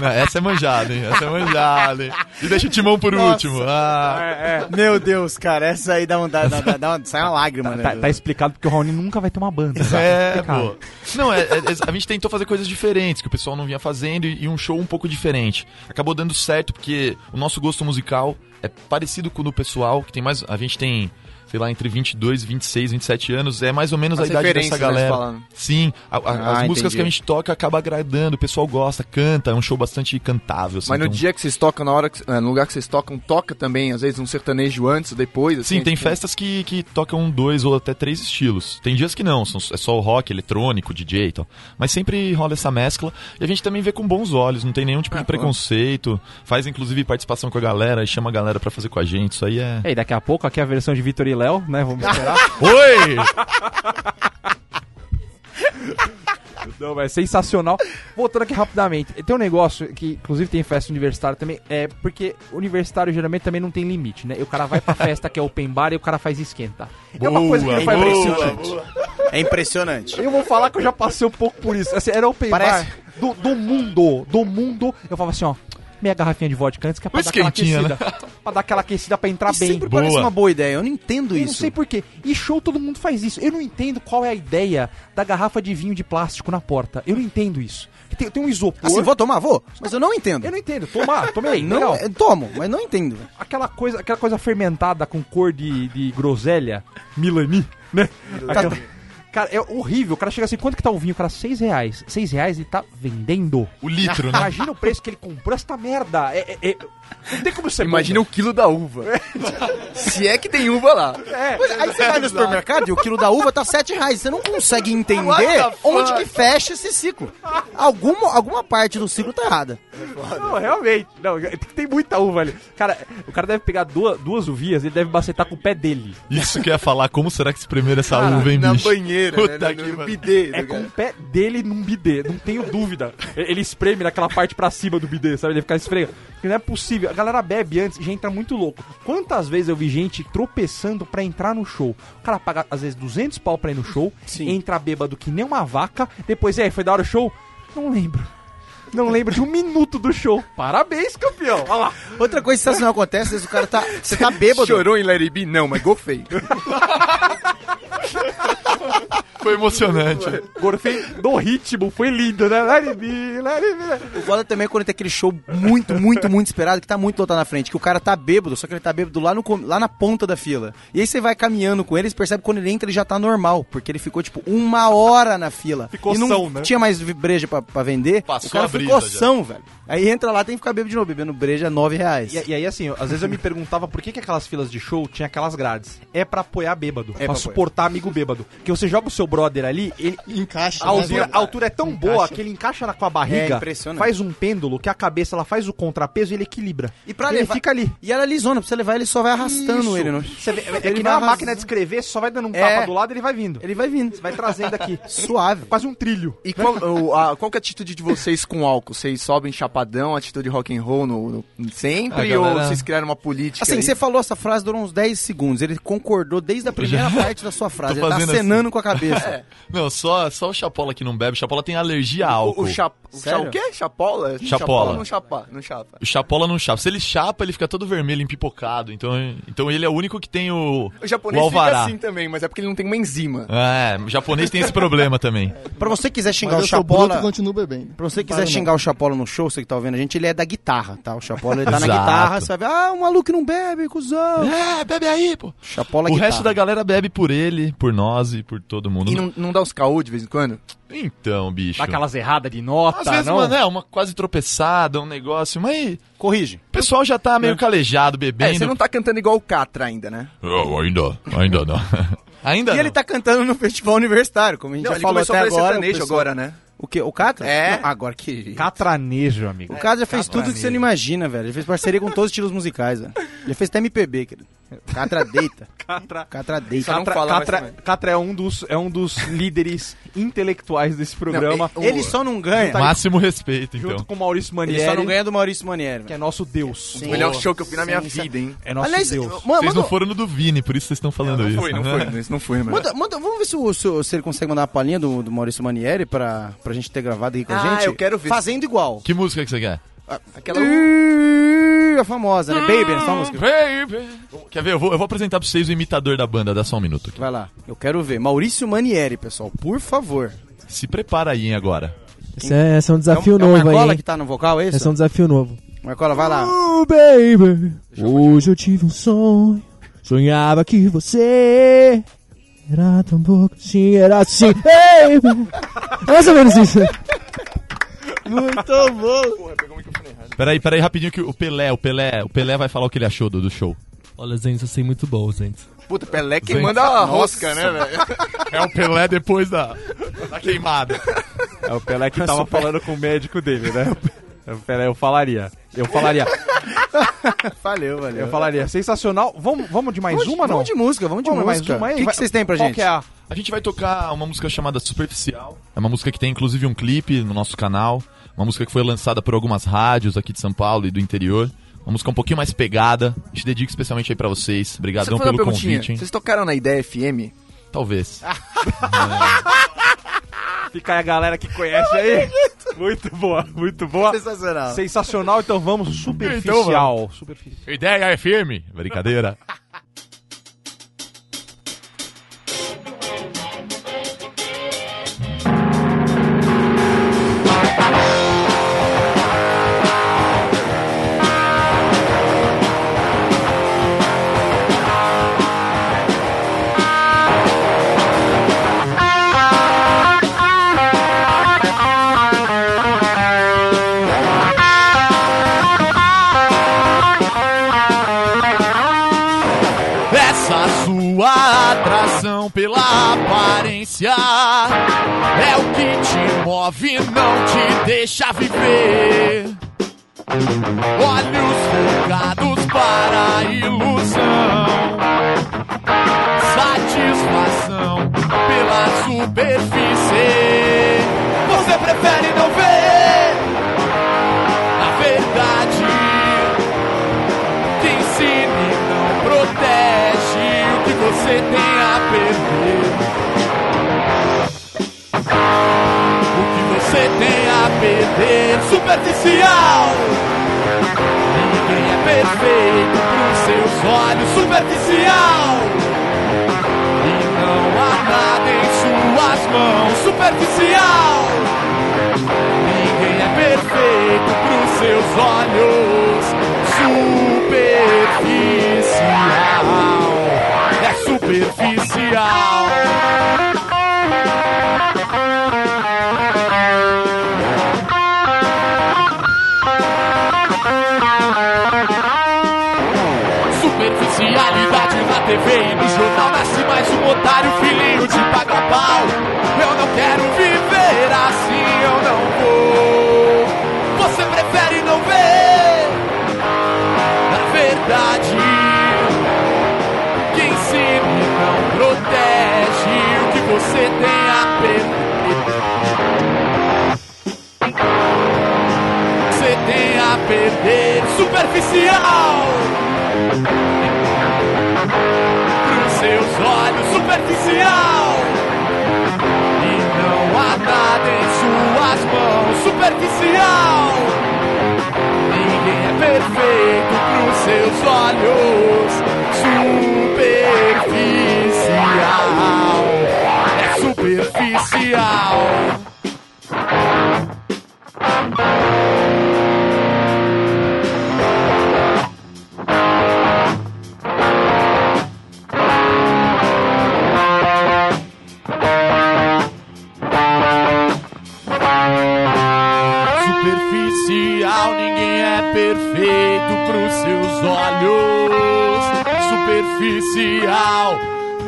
Não, essa é manjada, hein? Essa é manjada, hein? E deixa o timão por último. Ah. Meu Deus, cara, essa aí dá uma, dá, dá, dá uma, sai uma lágrima, né? Tá, tá explicado porque o Raoni nunca vai ter uma banda. É, Explicado. pô. Não, é, é- é- a gente tentou fazer coisas diferentes, que o pessoal não vinha fazendo, e, e um show um pouco diferente. Acabou dando certo, porque o nosso gosto musical é parecido com o do pessoal, que tem mais. A gente tem, sei lá, entre 22, 26, 27 anos, é mais ou menos As a idade dessa né, galera. né? Sim, a- a- Ah, as músicas entendi. que a gente toca acaba agradando, o pessoal gosta, canta, é um show bastante cantável. assim, Mas no então- dia que vocês tocam, na hora que, é, no lugar que vocês tocam, toca também, às vezes, um sertanejo antes, depois, assim, Sim, tem tipo, festas que, que tocam dois ou até três estilos. Tem dias que não, são, é só o rock, eletrônico, DJ e tal. Mas sempre rola essa mescla. E a gente também vê com bons olhos, não tem nenhum tipo de preconceito. Faz inclusive participação com a galera e chama a galera pra fazer com a gente. Isso aí é. E aí, daqui a pouco, aqui é a versão de Vitor e Léo, né? Vamos esperar. Oi! Não, é sensacional. Voltando aqui rapidamente, tem um negócio que, inclusive, tem festa universitária também, é porque universitário geralmente também não tem limite, né? E o cara vai pra festa que é open bar e o cara faz esquenta. é uma coisa que me faz boa, impressionante. É impressionante. Eu vou falar que eu já passei um pouco por isso. Assim, era open Parece- bar do, do mundo, do mundo. Eu falava assim, ó, meia garrafinha de vodka antes que é pra dar aquela esquentinha, né? aquecida. Pra dar aquela aquecida pra entrar E bem. sempre parece Boa. uma boa ideia, eu não entendo Eu isso. não sei porquê. E show todo mundo faz isso. Eu não entendo qual é a ideia da garrafa de vinho de plástico na porta. Eu não entendo isso. Tem, tem um isopor. Assim, vou tomar, vou, mas eu não entendo. Eu não entendo. Tomar, tomei. Não, legal. eu tomo, mas não entendo. Aquela coisa, aquela coisa fermentada com cor de, de groselha, Milani, né? Aquela- Cara, é horrível. O cara chega assim, quanto que tá o vinho? O cara, seis reais. Seis reais e tá vendendo. O litro, né? Imagina o preço que ele comprou essa merda. É, é- é- Não tem como ser Imagina bom, o quilo da uva. Se é que tem uva lá. É. Aí você vai no supermercado e o quilo da uva tá 7 reais. Você não consegue entender onde que fecha esse ciclo. Alguma, alguma parte do ciclo tá errada. Não, realmente. Não, tem- tem muita uva ali. Cara, o cara deve pegar duas, duas uvinhas e ele deve bacetar com o pé dele. Isso que ia falar, como será que espremeram essa Cara, uva, hein, Na bicho? banheira, Puta né? que No, no bidê. É tá com o pé dele num bidê, não tenho dúvida. Ele espreme naquela parte pra cima do bidê, sabe? Ele fica esfregando. Porque não é possível. A galera bebe antes e já entra muito louco. Quantas vezes eu vi gente tropeçando pra entrar no show? O cara paga, às vezes, 200 pau pra ir no show, entra bêbado que nem uma vaca, depois, aí, foi da hora o show? Não lembro. Não lembro de um minuto do show. Parabéns, campeão. Olha lá. Outra coisa sensacional acontece, às vezes o cara tá. Você tá bêbado. Chorou em Larry B? Não, mas gofei. Foi emocionante. Gorfei no ritmo, foi lindo, né? Let it be, let it be. O foda também é quando tem aquele show muito, muito, muito esperado, que tá muito lotado na frente, que o cara tá bêbado, só que ele tá bêbado lá, no, lá na ponta da fila. E aí você vai caminhando com ele, você percebe que quando ele entra ele já tá normal, porque ele ficou tipo uma hora na fila. Ficou e não são, né? tinha mais breja pra, pra vender. Passou o cara a brisa ficou já. são, velho. Aí entra lá, tem que ficar bêbado de novo, bebendo breja é 9 reais. E, e aí, assim, às vezes eu me perguntava por que, que aquelas filas de show tinha aquelas grades. É pra apoiar bêbado, É pra pra suportar amigo bêbado. Que você joga o seu brother ali, ele, Encaixa. a né, altura, a altura é tão Encaixa. boa que ele encaixa na, com a barriga, É impressionante. faz um pêndulo, que a cabeça ela faz o contrapeso e ele equilibra. E pra ele levar- fica ali. E ela é lisona, pra você levar ele só vai arrastando Isso. ele, não? Você vê, é Ele que nem uma máquina de escrever, você só vai dando um É. tapa do lado e ele vai vindo. Ele vai vindo. Vai trazendo aqui. Suave. Quase um trilho. E qual, o- a- qual que é a atitude de vocês com álcool? Vocês sobem chapadão, atitude rock and roll no, no- sempre? Ou vocês criaram uma política Assim, aí? você falou essa frase, durou uns 10 segundos. Ele concordou desde a primeira parte da sua frase. Ele tá fazendo acenando com a cabeça. Não, só, só o Chapola que não bebe. O Chapola tem alergia a O, álcool. o, chap, o, cha- Sério? o quê? Chapola? Chapola. não chapa, não chapa. O Chapola não chapa. Se ele chapa, ele fica todo vermelho, empipocado. Então, então ele é o único que tem o, O japonês o alvará. fica assim também, mas é porque ele não tem uma enzima. É, o japonês tem esse problema também. Pra você que quiser xingar Mas o bruto Chapola... continuo bebendo. Pra você quiser xingar o Chapola no show, você que tá ouvindo a gente, ele é da guitarra, tá? O Chapola, ele tá na guitarra, você vai ver, ah, um maluco que não bebe, cuzão. É, bebe aí, pô. Chapola O guitarra. resto da galera bebe por ele, por nós e por todo mundo. E não, não dá os caô de vez em quando? Então, bicho. Dá aquelas erradas de nota, Às vezes, não? mano, é uma quase tropeçada, um negócio, mas Corrige. o pessoal já tá meio calejado, É, bebendo. você não tá cantando igual o Catra ainda, né? Oh, ainda, ainda não. ainda E não. ele tá cantando no festival universitário, como a gente Não, já ele falou começou até a agora. sertanejo o pessoal- agora, né? O quê? O Catra? É. Não, agora que... Catranejo, amigo. O cara já fez tudo que você não imagina, velho. Ele fez parceria com todos os estilos musicais, velho. Ele fez até MPB, querido. Catra deita. Catra... Catra deita. Catra, Catra. Catra é um dos é um dos líderes intelectuais desse programa. Não, Ele só não ganha. Máximo respeito, então. junto com o Maurício Ele Manieri, só não ganha do Maurício Manieri. que é nosso Deus. O melhor show que eu fui na minha Sim, vida, hein? É nosso Aliás, Deus. mano, Vocês manda, não foram no do Vini, por isso vocês estão falando Não isso. foi, não né? foi. Isso não foi, mano. manda, manda- vamos ver se, o- se se ele consegue mandar uma palhinha do, do Maurício Manieri pra, pra gente ter gravado aqui com a Ah, gente. eu quero ver. Fazendo igual. Que música que você quer? Aquela... Ih, A famosa, né? Baby, essa música. Quer ver? Eu vou, eu vou apresentar pra vocês o imitador da banda, dá só um minuto aqui. Vai lá. Eu quero ver. Maurício Manieri, pessoal. Por favor. Se prepara aí, hein, agora. Esse é, esse é um desafio é novo é o aí. Marcola hein? que tá no vocal, é isso? Esse é um desafio novo. Marcola, vai lá. Oh, baby, hoje eu tive um sonho. Sonhava que você era tão pouco assim, era assim, baby. Mais ou menos isso. Muito bom. Peraí, peraí, rapidinho que o Pelé, o Pelé, o Pelé vai falar o que ele achou do, do show. Olha, gente, eu sei muito bom, gente. Puta, Pelé que manda a rosca, né, velho? É o Pelé depois da, da queimada. É o Pelé que tava falando com o médico dele, né? O Pelé, eu falaria. Eu falaria. Valeu, valeu. Eu falaria. Sensacional. Vamos, vamos de mais Vamos de- uma, não? Vamos de música, vamos de Vamos mais música. uma aí? O que, que vocês têm pra Qual gente? que é a... A gente vai tocar uma música chamada Superficial. É uma música que tem inclusive um clipe no nosso canal. Uma música que foi lançada por algumas rádios aqui de São Paulo e do interior. Uma música um pouquinho mais pegada. A gente dedica especialmente aí pra vocês. Obrigadão pelo convite, hein? Vocês tocaram na Ideia FM? Talvez. Fica aí a galera que conhece aí. Muito boa, muito boa. Sensacional. Sensacional, então vamos superficial. Então superficial. Ideia é firme. Brincadeira. Move, não te deixa viver. Olhos focados para a ilusão, satisfação pela superfície. Você prefere superficial. Ninguém é perfeito pros seus olhos, superficial. E não há nada em suas mãos, superficial. Ninguém é perfeito pros seus olhos, superficial. É superficial. Você tem a perder Você tem a perder Superficial! Pros seus olhos superficial! E não há nada em suas mãos superficial! Ninguém é perfeito pros seus olhos superficial Superficial, ninguém é perfeito pros seus olhos. Superficial,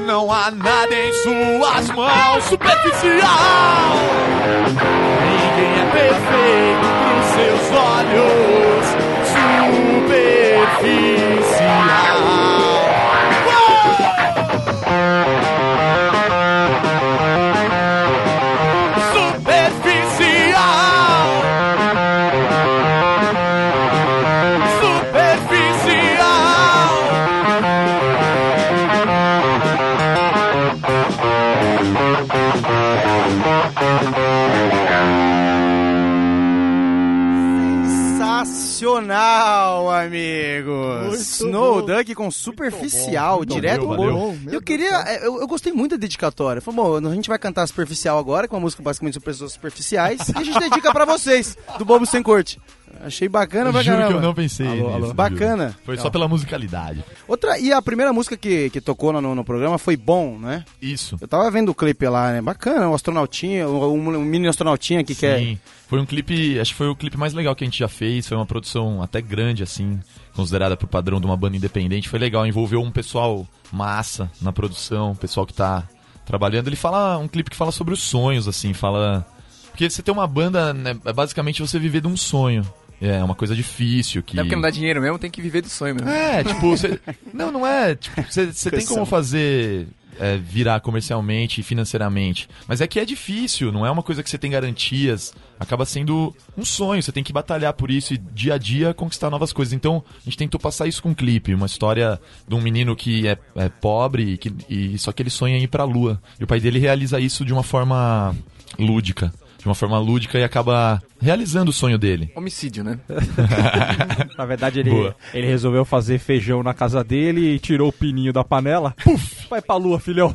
não há nada em suas mãos. Superficial, ninguém é perfeito pros seus olhos. Superficial. Superficial. Bom. Duck com superficial, direto valeu, do- valeu. Eu queria. é, Eu, eu gostei muito da dedicatória. Falei, bom, a gente vai cantar superficial agora, com uma música basicamente sobre pessoas superficiais, e a gente dedica pra vocês, do Bobo Sem Corte. Achei bacana Eu pra juro que eu não pensei Alô, nisso. alô. juro. Bacana. Foi só pela musicalidade. Outra, e a primeira música que, que tocou no, no programa foi Bom, né? Isso. Eu tava vendo o clipe lá, né? Bacana, o astronautinha, o, um, um mini astronautinha que quer. Sim. Foi um clipe, acho que foi o clipe mais legal que a gente já fez. Foi uma produção até grande, assim, considerada pro padrão de uma banda independente. Foi legal, envolveu um pessoal massa na produção, pessoal que tá trabalhando. Ele fala, um clipe que fala sobre os sonhos, assim, fala. Porque você ter uma banda, né, é basicamente você viver de um sonho. É uma coisa difícil que. Até porque não dá dinheiro mesmo, tem que viver do sonho mesmo. É, tipo, você. Não, não é. Tipo, você você tem como fazer. é, virar comercialmente e financeiramente. Mas é que é difícil, não é uma coisa que você tem garantias. Acaba sendo um sonho, você tem que batalhar por isso e dia a dia conquistar novas coisas. Então, a gente tentou passar isso com um clipe, uma história de um menino que é, é pobre e, que, e só que ele sonha em ir pra lua. E o pai dele realiza isso de uma forma lúdica. De uma forma lúdica e acaba realizando o sonho dele. Homicídio, né? Na verdade, ele, Boa. ele resolveu fazer feijão na casa dele e tirou o pininho da panela. Puf! Vai pra lua, filhão.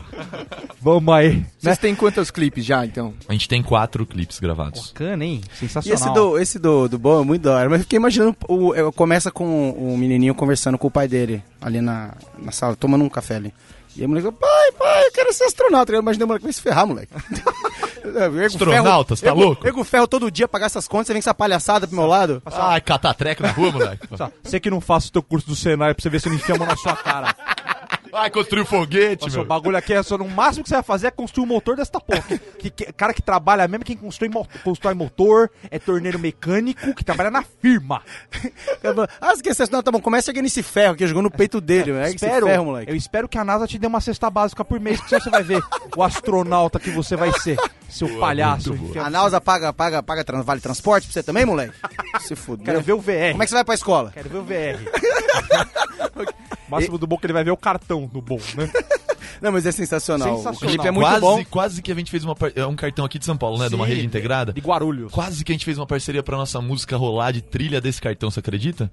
Vamos aí. Né? Vocês têm quantos clipes já, então? A gente tem quatro clipes gravados. Bacana, hein? E Sensacional. esse do, esse do, do bom é muito da hora. Mas eu fiquei imaginando, o, começa com o menininho conversando com o pai dele, ali na, na sala, tomando um café ali. E aí o moleque falou, pai, pai, eu quero ser astronauta. Eu imaginei o moleque, vai se ferrar, moleque. Astronauta, você tá ergo- louco? Ergo ferro todo dia, pagar essas contas, você vem com essa palhaçada pro meu lado. Ai, catar treco na rua, moleque. Você que não faça o teu curso do Senai pra você ver se ele enfia a mão na sua cara. Vai construir o foguete, Nossa, o meu. bagulho aqui é só no máximo que você vai fazer é construir o motor desta porra. Que, que- cara que trabalha mesmo, quem constrói, mo- constrói motor, é torneiro mecânico, que trabalha na firma. Ah, esquece. Não, tá bom. Começa erguendo esse ferro que jogou no peito dele. Esse espero, ferro, moleque. eu espero que a NASA te dê uma cesta básica por mês, porque você vai ver o astronauta que você vai ser, seu palhaço. Enfia- A Nausa paga, paga, paga trans- vale transporte pra você também, moleque? Se fuder. Quero ver o VR. Como é que você vai pra escola? Quero ver o VR. O máximo do bom é que ele vai ver o cartão do bom, né? Não, mas é sensacional. Sensacional. O clipe é muito quase, bom. quase que a gente fez uma par- é um cartão aqui de São Paulo, né? de uma Sim, rede integrada. De Guarulhos. Quase que a gente fez uma parceria pra nossa música rolar de trilha desse cartão, você acredita?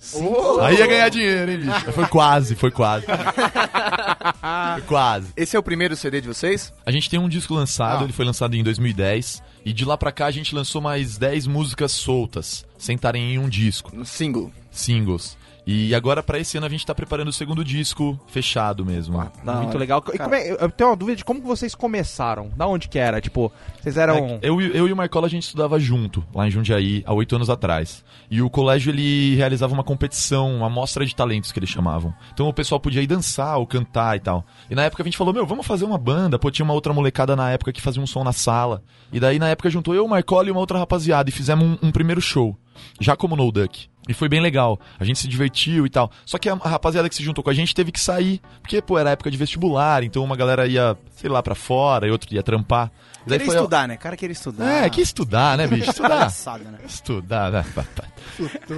Aí ia ganhar dinheiro, hein, bicho? Foi quase, foi quase. foi quase. Esse é o primeiro CD de vocês? A gente tem um disco lançado, Ah. ele foi lançado em 2010. E de lá pra cá a gente lançou mais 10 músicas soltas, sem estarem em um disco, No single. singles. E agora pra esse ano a gente tá preparando o segundo disco fechado mesmo. Da Muito hora. legal. E como é- eu tenho uma dúvida de como vocês começaram. Da onde que era? Tipo, vocês eram... É, eu, e- eu e o Marcola a gente estudava junto, lá em Jundiaí, há oito anos atrás. E o colégio ele realizava uma competição, uma mostra de talentos que eles chamavam. Então o pessoal podia ir dançar ou cantar e tal. E na época a gente falou, meu, vamos fazer uma banda. Pô, tinha uma outra molecada na época que fazia um som na sala. E daí na época juntou eu, o Marcola e uma outra rapaziada e fizemos um, um primeiro show. Já como No Duck. E foi bem legal. A gente se divertiu e tal. Só que a, rapaziada que se juntou com a gente teve que sair. Porque, pô, era época de vestibular. Então uma galera ia, sei lá, pra fora e outra ia trampar. E daí Queria foi a- estudar, né? cara queria estudar. é, que estudar, né, bicho? Estudar. Palhaçada, né? Estudar, né?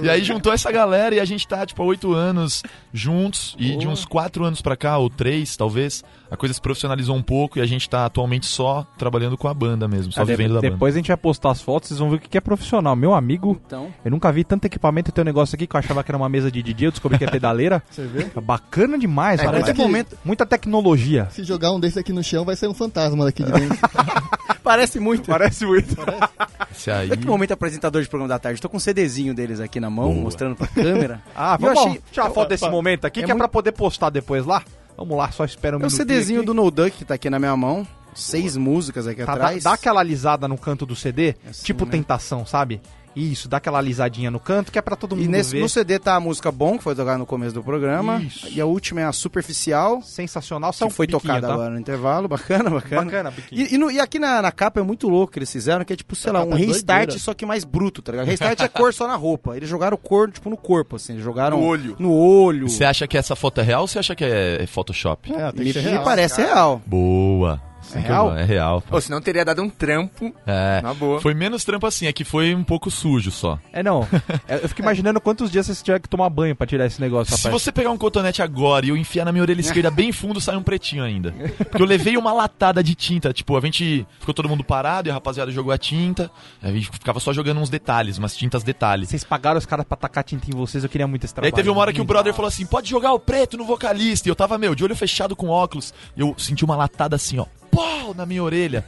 E aí juntou essa galera e a gente tá, tipo, há oito anos juntos. E de uns quatro anos pra cá, ou três, talvez, a coisa se profissionalizou um pouco e a gente tá atualmente só trabalhando com a banda mesmo, só Ah, de- vivendo da banda. depois a gente vai postar as fotos, vocês vão ver o que é profissional. Meu amigo, Então, eu nunca vi tanto equipamento. Tem um negócio aqui que eu achava que era uma mesa de DJ, eu descobri que é pedaleira. Você vê? Bacana demais, É, que- momento. Muita tecnologia. Se jogar um desse aqui no chão, vai ser um fantasma daqui de dentro. Parece muito. Parece muito. Esse aí... Olha que momento apresentador de programa da tarde. Tô com um CDzinho deles aqui na mão, Boa. mostrando pra câmera. Ah, eu vamos achei- tirar uma foto desse momento aqui, É que é muito- pra poder postar depois lá. Vamos lá, só espera um É o CDzinho aqui. do No Duck que tá aqui na minha mão. Seis músicas aqui Tá, dá, atrás. dá aquela alisada no canto do CD, Assim, tipo né? tentação, sabe? Isso, dá aquela alisadinha no canto, que é pra todo mundo E nesse, ver. no CD tá a música Bom, que foi tocada no começo do programa. Isso. E a última é a Superficial, Sensacional, só que um foi tocada tá? agora no intervalo. Bacana, bacana. Bacana. E, e no- e aqui na, na capa é muito louco que eles fizeram, que é tipo, sei lá, um é restart, doideira. só que mais bruto, tá ligado? Restart é cor só na roupa. Eles jogaram cor, tipo, no corpo, assim. Eles jogaram... No olho. No olho. Você acha que essa foto é real ou você acha que é é Photoshop? É, tem Me, que ser me real. parece real. Boa. Eu real? É real. pô. Ou senão teria dado um trampo É. na boa. Foi menos trampo assim, é que foi um pouco sujo só. É, não. É, Eu fico imaginando quantos dias você tiver que tomar banho pra tirar esse negócio, Se rapaz. você pegar um cotonete agora e eu enfiar na minha orelha esquerda bem fundo, sai um pretinho ainda. Porque eu levei uma latada de tinta. Tipo, a gente ficou todo mundo parado e a rapaziada jogou a tinta. A gente ficava só jogando uns detalhes, umas tintas detalhes. Vocês pagaram os caras pra tacar tinta em vocês, eu queria muito esse E trabalho. aí teve uma hora que o brother falou assim: pode jogar o preto no vocalista. E eu tava, meu, de olho fechado com óculos. E eu senti uma latada assim, ó. Pau na minha orelha.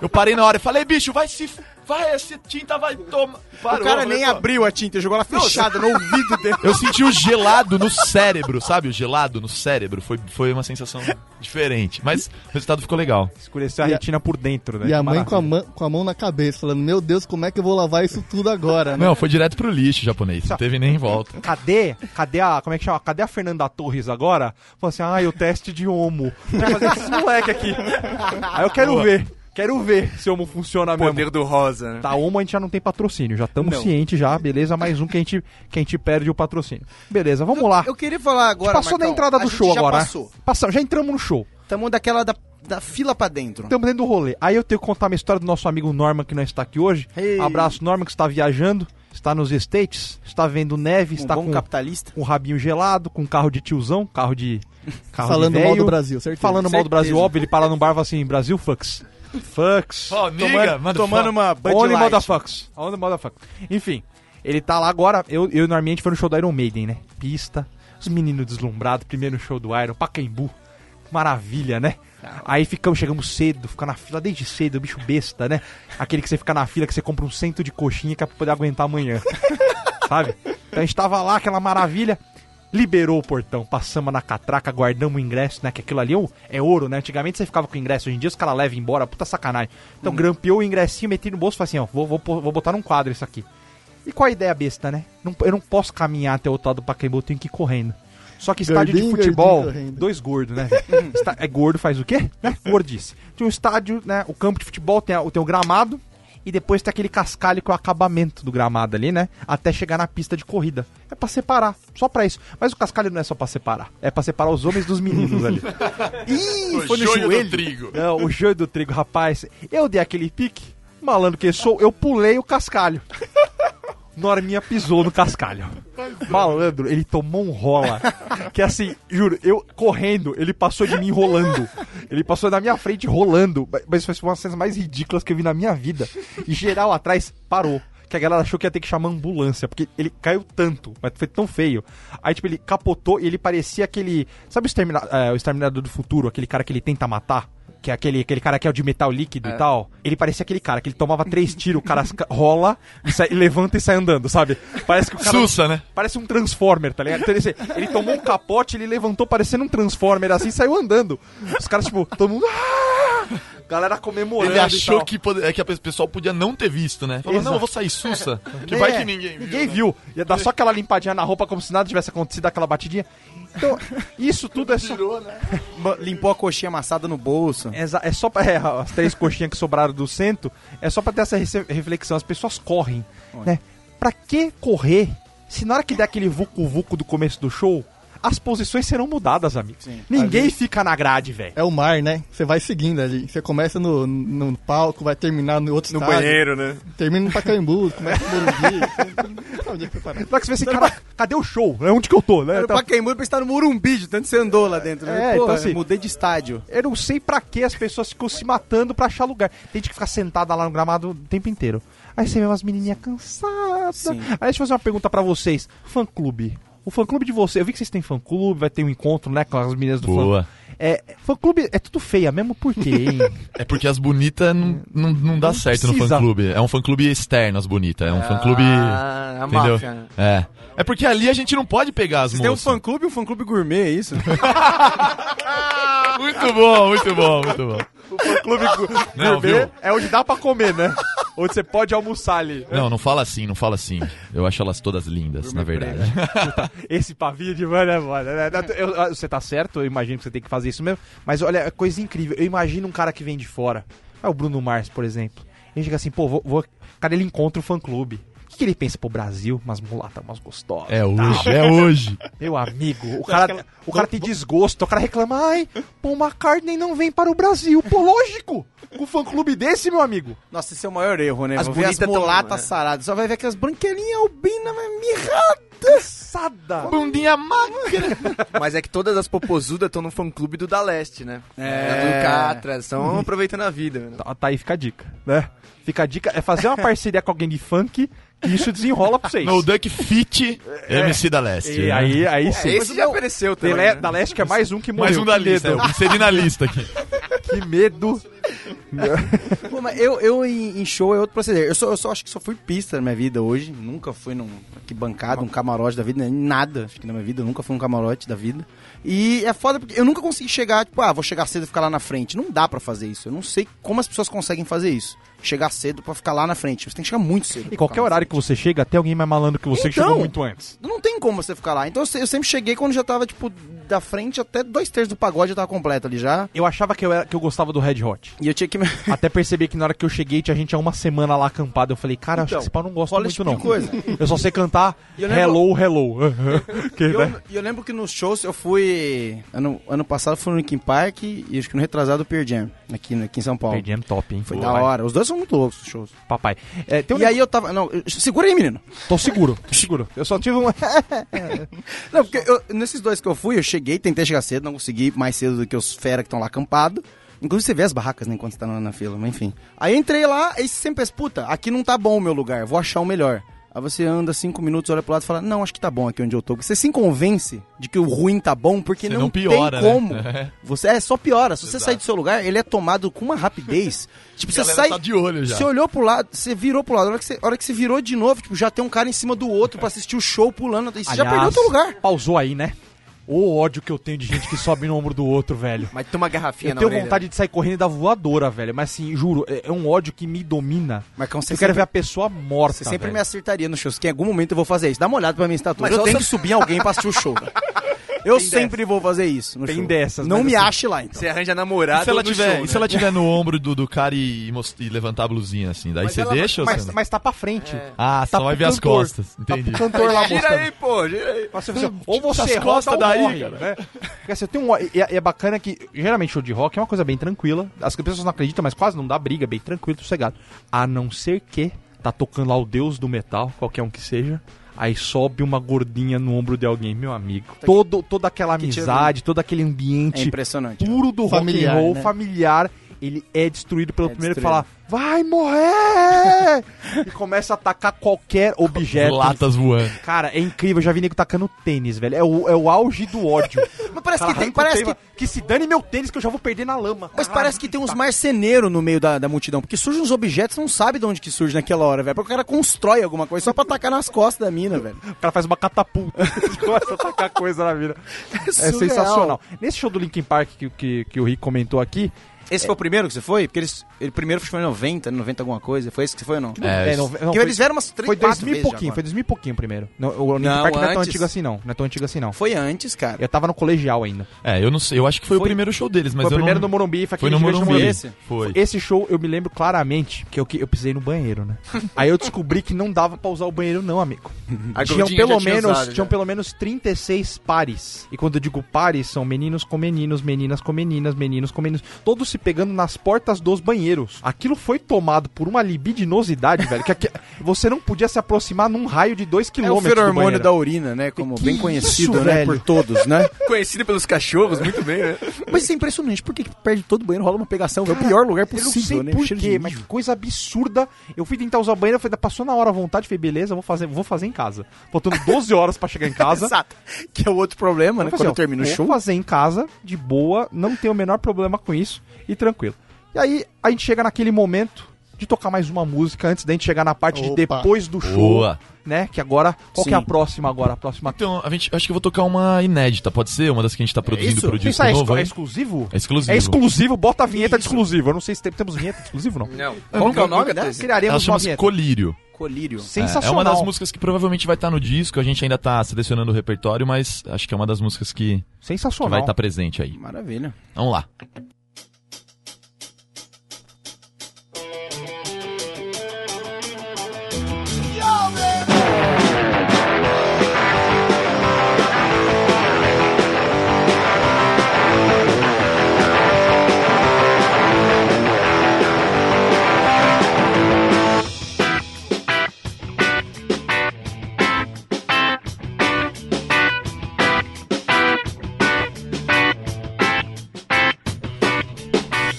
Eu parei na hora e falei, bicho, vai se. Vai, essa tinta vai tomar. o cara nem abriu a tinta, jogou ela fechada no ouvido dele. Eu senti o gelado no cérebro, sabe? O gelado no cérebro. Foi, foi uma sensação diferente. Mas o resultado ficou legal. Escureceu a E a- retina por dentro, né? E a mãe com a, mão, com a mão na cabeça, falando, meu Deus, como é que eu vou lavar isso tudo agora, né? Não, foi direto pro lixo japonês. Não teve nem volta. Cadê? Cadê a. Como é que chama? Cadê a Fernanda Torres agora? Falou assim: ai, o teste de homo. Vai fazer esses moleque aqui. Aí eu quero ver. Quero ver se homo funciona mesmo. Poder do rosa, né? Tá, homo a gente já não tem patrocínio. Já estamos cientes já, beleza? Mais um que a, gente, que a gente perde o patrocínio. Beleza, vamos lá. Eu queria falar agora, passou da Marcão, entrada a do show já agora. né? passou. Passamos, já entramos no show. Tamo daquela da, da fila pra dentro. Estamos dentro do rolê. Aí eu tenho que contar uma história do nosso amigo Norman, que não está aqui hoje. Ei. Abraço, Norman, que está viajando, está nos States, está vendo neve, um está bom com, capitalista. com o rabinho gelado, com carro de tiozão, carro de. Carro Falando de mal velho. do Brasil, certeza. Falando mal do Brasil, Certeza. óbvio. Ele para num bar e fala assim: Brasil, fucks. Fucks. Ó, Tomando, tomando uma Bud Only Light. motherfuckers. Only motherfuckers. Enfim, ele tá lá agora. Eu, eu normalmente foi no show do Iron Maiden, né? Pista, os meninos deslumbrados, primeiro show do Iron, Pacaembu. Maravilha, né? Aí ficamos, chegamos cedo, fica na fila desde cedo, bicho besta, né? Aquele que você fica na fila, que você compra um cento de coxinha que é pra poder aguentar amanhã. Sabe? Então a gente tava lá, aquela maravilha. Liberou o portão, passamos na catraca, guardamos o ingresso, né? Que aquilo ali é é ouro, né? Antigamente você ficava com o ingresso, hoje em dia os caras levam embora, puta sacanagem. Então grampeou o ingressinho, meti no bolso e falei assim, ó, vou, vou, vou botar num quadro isso aqui. E qual a ideia besta, né? Não- eu não posso caminhar até o outro lado do Pacaembu, eu tenho que ir correndo. Só que estádio de Gordinho, futebol, gordinho dois gordos, né? é gordo faz o quê? Né? Gordice. Tinha um estádio, né? O campo de futebol tem, a- tem o gramado e depois tem aquele cascalho que é o acabamento do gramado ali, né? Até chegar na pista de corrida. É pra separar, só pra isso. Mas o cascalho não é só pra separar, é pra separar os homens dos meninos ali. Ih, O foi no joio do joelho. trigo. Não, o joio do trigo, rapaz. Eu dei aquele pique, malandro que sou, eu pulei o cascalho. Norminha pisou no cascalho. Malandro, ele tomou um rola. Que assim, juro, eu correndo, ele passou de mim rolando. Ele passou na minha frente rolando. Mas foi uma das cenas mais ridículas que eu vi na minha vida. E geral atrás parou. Que a galera achou que ia ter que chamar ambulância, porque ele caiu tanto, mas foi tão feio. Aí, tipo, ele capotou e ele parecia aquele. Sabe o, extermina- é, o Exterminador do Futuro? Aquele cara que ele tenta matar? Que é aquele, aquele cara que é o de metal líquido e tal. Ele parecia aquele cara que ele tomava três tiros, o cara ca- rola e, sai- levanta e sai andando, sabe? Parece que o cara. Sussa, né? Parece um Transformer, tá ligado? Então, ele, ele tomou um capote, ele levantou parecendo um Transformer assim e saiu andando. Os caras, tipo, todo mundo. Galera comemorando. Ele e achou tal. que, pode- é que a pessoal podia não ter visto, né? Falou, Exato. não, eu vou sair sussa, que vai É, que ninguém viu. Ninguém né? viu. Ia dar só aquela limpadinha na roupa como se nada tivesse acontecido, aquela batidinha. Então, isso tudo é só. Ba- Limpou a coxinha amassada no bolso. É, é só pra. é, as três coxinhas que sobraram do centro, é só pra ter essa reflexão. As pessoas correm, né? Pra que correr se na hora que der aquele vucu-vucu do começo do show, as posições serão mudadas, amigo? Ninguém fica na grade, velho. É o mar, né? Você vai seguindo ali. Você começa no, no palco, vai terminar no outro No estádio. banheiro, né? Termina no Pacaembu, começa no Morumbi. Você não sabe onde é que você vê assim, cara, cadê o show? É onde que eu tô, né? Era Tá- Pacaembu pra estar no Morumbi, de tanto que você andou lá dentro. É, Pô, então assim- mudei de estádio. Eu não sei pra que as pessoas ficam se matando pra achar lugar. Tem gente que fica sentada lá no gramado o tempo inteiro. Aí você vê umas menininhas cansadas. Sim. Aí deixa eu fazer uma pergunta pra vocês. Fã clube. O fã clube de vocês, eu vi que vocês têm fã clube, vai ter um encontro, né, com as meninas do Boa. fã. É, fã clube é tudo feia mesmo, por quê, hein? É porque as bonitas não, não, não dá Não certo no precisa. fã-clube. É um fã-clube externo, as bonitas. É um fã-clube... Ah, a entendeu? máfia. né? É. É porque ali a gente não pode pegar as Vocês têm um moças. fã-clube e um fã-clube gourmet, é isso? Muito bom, muito bom, muito bom. o fã clube Não, viu? é onde dá pra comer, né? onde você pode almoçar ali. Não, não fala assim, não fala assim. Eu acho elas todas lindas, na verdade. Esse pavio de mano é mano. né? Eu- Você tá certo, eu imagino que você tem que fazer isso mesmo. Mas olha, é coisa incrível. Eu imagino um cara que vem de fora. É o Bruno Mars, por exemplo. Ele chega assim, pô, vou. vou... Cara, ele encontra o fã clube. O que, que ele pensa pro Brasil? Umas mulatas, umas gostosas. É hoje, é hoje. Meu amigo, o cara, o cara tem desgosto, o cara reclama, ai, Paul McCartney não vem para o Brasil. Pô, lógico! Com um fã clube desse, meu amigo. Nossa, esse é o maior erro, né? As Vou bonitas mulatas é. saradas. Só vai ver aquelas branquelinhas albinas, mas mirradas. Sada! Bundinha magra. Mas é que todas as popozudas estão no fã-clube do Da Leste, né? É. Do Catra, estão aproveitando a vida. Tá, tá aí, fica a dica, né? Fica a dica, é fazer uma parceria com alguém de funk que isso desenrola pra vocês. No Duck Fit MC da Leste. E né? aí, aí sim. Esse já apareceu também. Né? Da Leste que é mais um que morreu. Mais um da lista, inseri na lista aqui. Que medo. Pô, mas eu, eu em, em show é outro proceder. Eu só, eu só acho que só fui pista na minha vida hoje. Nunca fui num que bancada, um camarote da vida, nem nada. Acho que na minha vida, nunca fui um camarote da vida. E é foda porque eu nunca consegui chegar, tipo, ah, vou chegar cedo e ficar lá na frente. Não dá pra fazer isso. Eu não sei como as pessoas conseguem fazer isso. Chegar cedo pra ficar lá na frente. Você tem que chegar muito cedo. E qualquer horário que você chega, tem alguém mais malandro que você que Então. chegou muito antes. Não tem como você ficar lá. Então eu sempre cheguei quando já tava, tipo, da frente até dois terços do pagode já tava completo ali já. Eu achava que eu, era, que eu gostava do Red Hot. E eu tinha que. Me- Até perceber que na hora que eu cheguei, tinha gente há uma semana lá acampado. Eu falei, cara, acho Então, que esse pau não gosta muito tipo não. coisa. Eu só sei cantar lembro- Hello, Hello. que, E eu, né? eu lembro que nos shows eu fui. Ano, ano passado eu fui no Linkin Park e acho que no retrasado o Pearl Jam, aqui, aqui em São Paulo. Perdi top, hein? Foi Papai. da hora. Os dois são muito loucos os shows. Papai. É, um E aí eu tava. Não, segura aí, menino. Tô seguro, tô seguro. Eu só tive um. Não, porque eu- nesses dois que eu fui, eu cheguei, tentei chegar cedo, não consegui mais cedo do que os fera que estão lá acampados. Inclusive você vê as barracas, né, enquanto você tá na, na fila, mas enfim. Aí eu entrei lá, aí você sempre pensa, puta, aqui não tá bom o meu lugar, vou achar o melhor. Aí você anda cinco minutos, olha pro lado e fala, não, acho que tá bom aqui onde eu tô. Você se convence de que o ruim tá bom, porque Você não, não piora, tem né? como. Você é só piora. Se você Exato. sair do seu lugar, ele é tomado com uma rapidez. tipo, A você sai. tá de olho já. Você olhou pro lado, você virou pro lado. A hora que você, a hora que você virou de novo, tipo, já tem um cara em cima do outro pra assistir o show pulando. E você já perdeu o teu lugar. Pausou aí, né? O ódio que eu tenho de gente que sobe no ombro do outro, velho. Mas tem uma garrafinha Eu na tenho orelha. vontade de sair correndo e dar voadora, velho. Mas assim, juro, é é um ódio que me domina. Você eu quero sempre- ver a pessoa morta. Você sempre velho. me acertaria nos shows, que em algum momento eu vou fazer isso. Dá uma olhada pra minha estatura. Mas eu só tenho que subir alguém pra assistir o show. velho. Eu Tem sempre vou fazer isso no Tem show. dessas, Não me assim- ache lá, então. Você arranja E namorado se ela no tiver, show, e se né? ela tiver no ombro do, do cara e, e levantar a blusinha assim? Daí Mas você ela- deixa ou mas, você... mas tá pra frente. Ah, Tá só vai ver as costas. Entendi. Tá cantor lá Gira aí, pô, gira aí. Nossa, você- ou você as costas ou daí, morre, cara. né? Assim, tem um, e, é- é bacana que, geralmente, show de rock é uma coisa bem tranquila. As pessoas não acreditam, mas quase não dá briga, é bem tranquilo, sossegado. A não ser que tá tocando lá o deus do metal, qualquer um que seja. Aí sobe uma gordinha no ombro de alguém, meu amigo. Todo, toda aquela amizade, todo aquele É ambiente impressionante. puro do Familiar, rock and roll, né? familiar, ele é destruído pelo É primeiro que destruído. fala, vai morrer! e começa a atacar qualquer objeto. Latas voando. Cara, é incrível, eu já vi nego tacando tênis, velho. É o, é o auge do ódio. Mas parece Cara, que tem, parece que, que se dane meu tênis que eu já vou perder na lama. mas Caralho, parece que tem uns tá. marceneiros no meio da, da multidão, porque surgem uns objetos, você não sabe de onde que surge naquela hora, velho. Porque o cara constrói alguma coisa só pra tacar nas costas da mina, velho. O cara faz uma catapulta e começa a tacar coisa na vida. É surreal. sensacional. Nesse show do Linkin Park que, que, que o Rick comentou aqui, Esse foi o primeiro que você foi? Porque eles, ele primeiro foi em 90, 90 alguma coisa. Foi esse que você foi ou não? É, É, não, não, Porque foi, eles vieram umas 3, foi 4 2000 e pouquinho, foi 2000 e pouquinho primeiro. Não, o Linkin Não, Park não é tão antes. antigo assim não, não é tão antigo assim não. Foi antes, cara. Eu tava no colegial ainda. É, eu não sei, eu acho que foi, o Foi- primeiro show deles, mas foi o eu primeiro não... no Morumbi, foi Foi aquele no gigante Morumbi. esse? Foi. Esse show eu me lembro claramente que eu, que eu pisei no banheiro, né? Aí eu descobri que não dava pra usar o banheiro não, amigo. A tinham pelo já tinha menos, usado, tinham já. pelo menos 36 pares. E quando eu digo pares, são meninos com meninos, meninas com meninas, meninos com meninos, todos se pegando nas portas dos banheiros. Aquilo foi tomado por uma libidinosidade, velho, que aqui- você não podia se aproximar num raio de 2 É km o feromônio da urina, né? Como Que bem isso, conhecido, né? velho? Por todos, né? Conhecido pelos cachorros, muito bem, né? Mas isso é impressionante. Por que que perde todo o banheiro? Rola uma pegação. é o pior lugar Eu não possível, sei né? por quê, mas que coisa absurda. Eu fui tentar usar o banheiro, falei, passou na hora à vontade, falei, beleza, vou fazer, vou fazer em casa. Faltando 12 horas pra chegar em casa. Exato. Que é o outro problema, né? Eu falei Quando termina o vou show. fazer em casa, de boa, não tenho o menor problema com isso e tranquilo. E aí a gente chega naquele momento de tocar mais uma música antes da gente chegar na parte de Opa. depois do show, Boa. né? Que agora, qual que é a Sim. próxima agora? A próxima Então, a gente, acho que eu vou tocar uma inédita, pode ser? Uma das que a gente tá produzindo isso? pro Isso disco é, novo, é exclusivo? É exclusivo. É exclusivo, bota a vinheta de exclusivo. Eu não sei se tem- temos vinheta de exclusivo, não. Não. Que é o nome dessa? teve. Ela Criaremos uma chama-se vinheta. Colírio. Colírio. É, Sensacional. É uma das músicas que provavelmente vai estar no disco, a gente ainda tá selecionando o repertório, mas acho que é uma das músicas que, que Sensacional. vai estar presente aí. Maravilha. Vamos lá.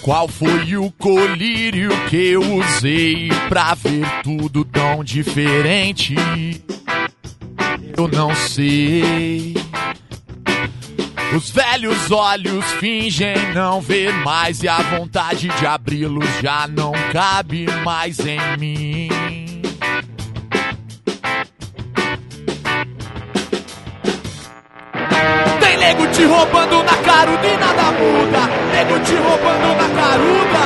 Qual foi o colírio que eu usei pra ver tudo tão diferente? Eu não sei. Os velhos olhos fingem não ver mais e a vontade de abri-los já não cabe mais em mim. Te roubando na caruda e nada muda. Nego te roubando na caruda.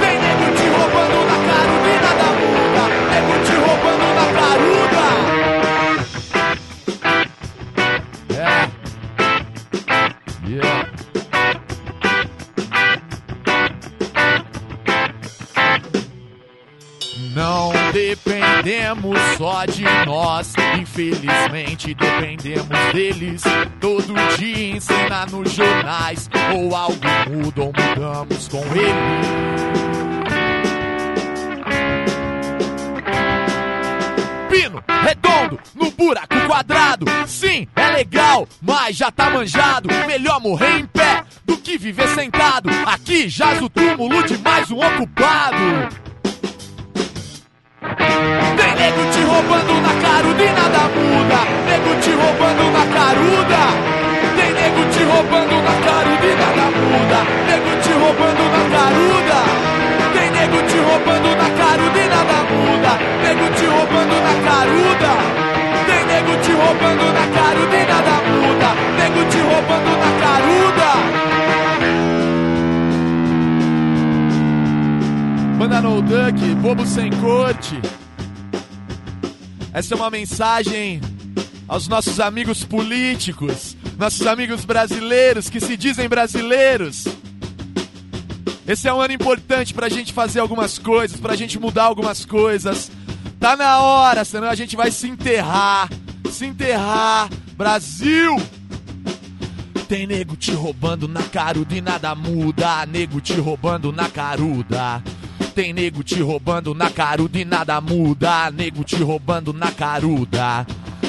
Tem nego te roubando na caruda e nada muda. Nego te roubando na caruda. É. Yeah. Dependemos só de nós, infelizmente dependemos deles. Todo dia ensina nos jornais, ou algo muda ou mudamos com ele. Pino, redondo, no buraco quadrado. Sim, é legal, mas já tá manjado. Melhor morrer em pé do que viver sentado. Aqui jaz o túmulo de mais um ocupado. Tem nego te roubando na caruda e nada muda. Nego te roubando na caruda. Tem nego te roubando na caruda e nada muda. Nego te roubando na caruda. Tem nego te roubando na caruda e nada muda. Nego te roubando na caruda. Tem nego te roubando na caruda e nada muda. Nego te roubando na caruda. Banda No Duck, bobo sem corte. Essa é uma mensagem aos nossos amigos políticos, nossos amigos brasileiros que se dizem brasileiros. Esse é um ano importante pra gente fazer algumas coisas, pra gente mudar algumas coisas. Tá na hora, senão a gente vai se enterrar. Se enterrar. Brasil! Tem nego te roubando na caruda e nada muda. Nego te roubando na caruda. Tem nego te roubando na caruda e nada muda. Nego te roubando na caruda.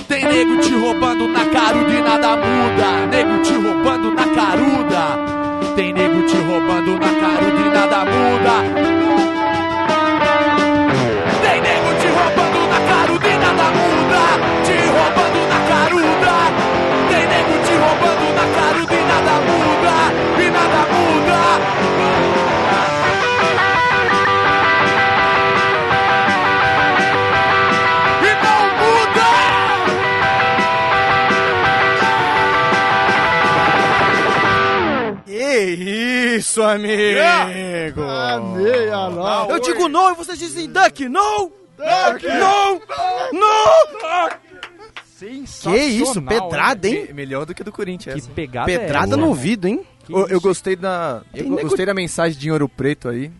Tem nego te roubando na caruda e nada muda. Nego te roubando na caruda. Tem nego te roubando na caruda e nada muda. Isso, amigo! Amei a nova. Eu digo não e vocês dizem duck, não! Duck, não! Não! Que isso, pedrada, hein? Me- Melhor do que do Corinthians. Que essa. pegada é Pedrada essa? no ouvido, hein? Eu, eu gostei da. Eu Tem nego- gostei da mensagem de Ouro Preto aí.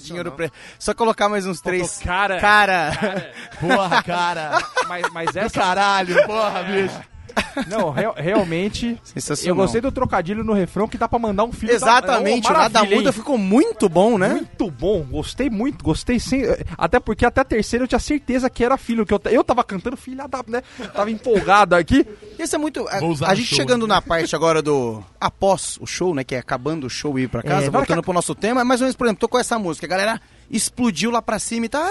Dinheiro preto. Só colocar mais uns três. cara. Cara. Porra, cara. Mas, mas essa... caralho, porra, bicho. Não, real- realmente... Sensacional. Eu gostei do trocadilho no refrão que dá pra mandar um filho Exatamente, da... o Ô, Nada maravilha, Muda ficou muito bom, né? Muito bom, gostei muito, gostei sem. Até porque até a terceira eu tinha certeza que era filho, que eu, eu tava cantando filha da. né? Tava empolgado aqui. Esse é muito. A, a gente show, chegando né? na parte agora do. Após o show, né? Que é acabando o show e ir pra casa, É, voltando ca- pro nosso tema. é Mais ou menos, por exemplo, tocou essa música, a galera explodiu lá pra cima e tá.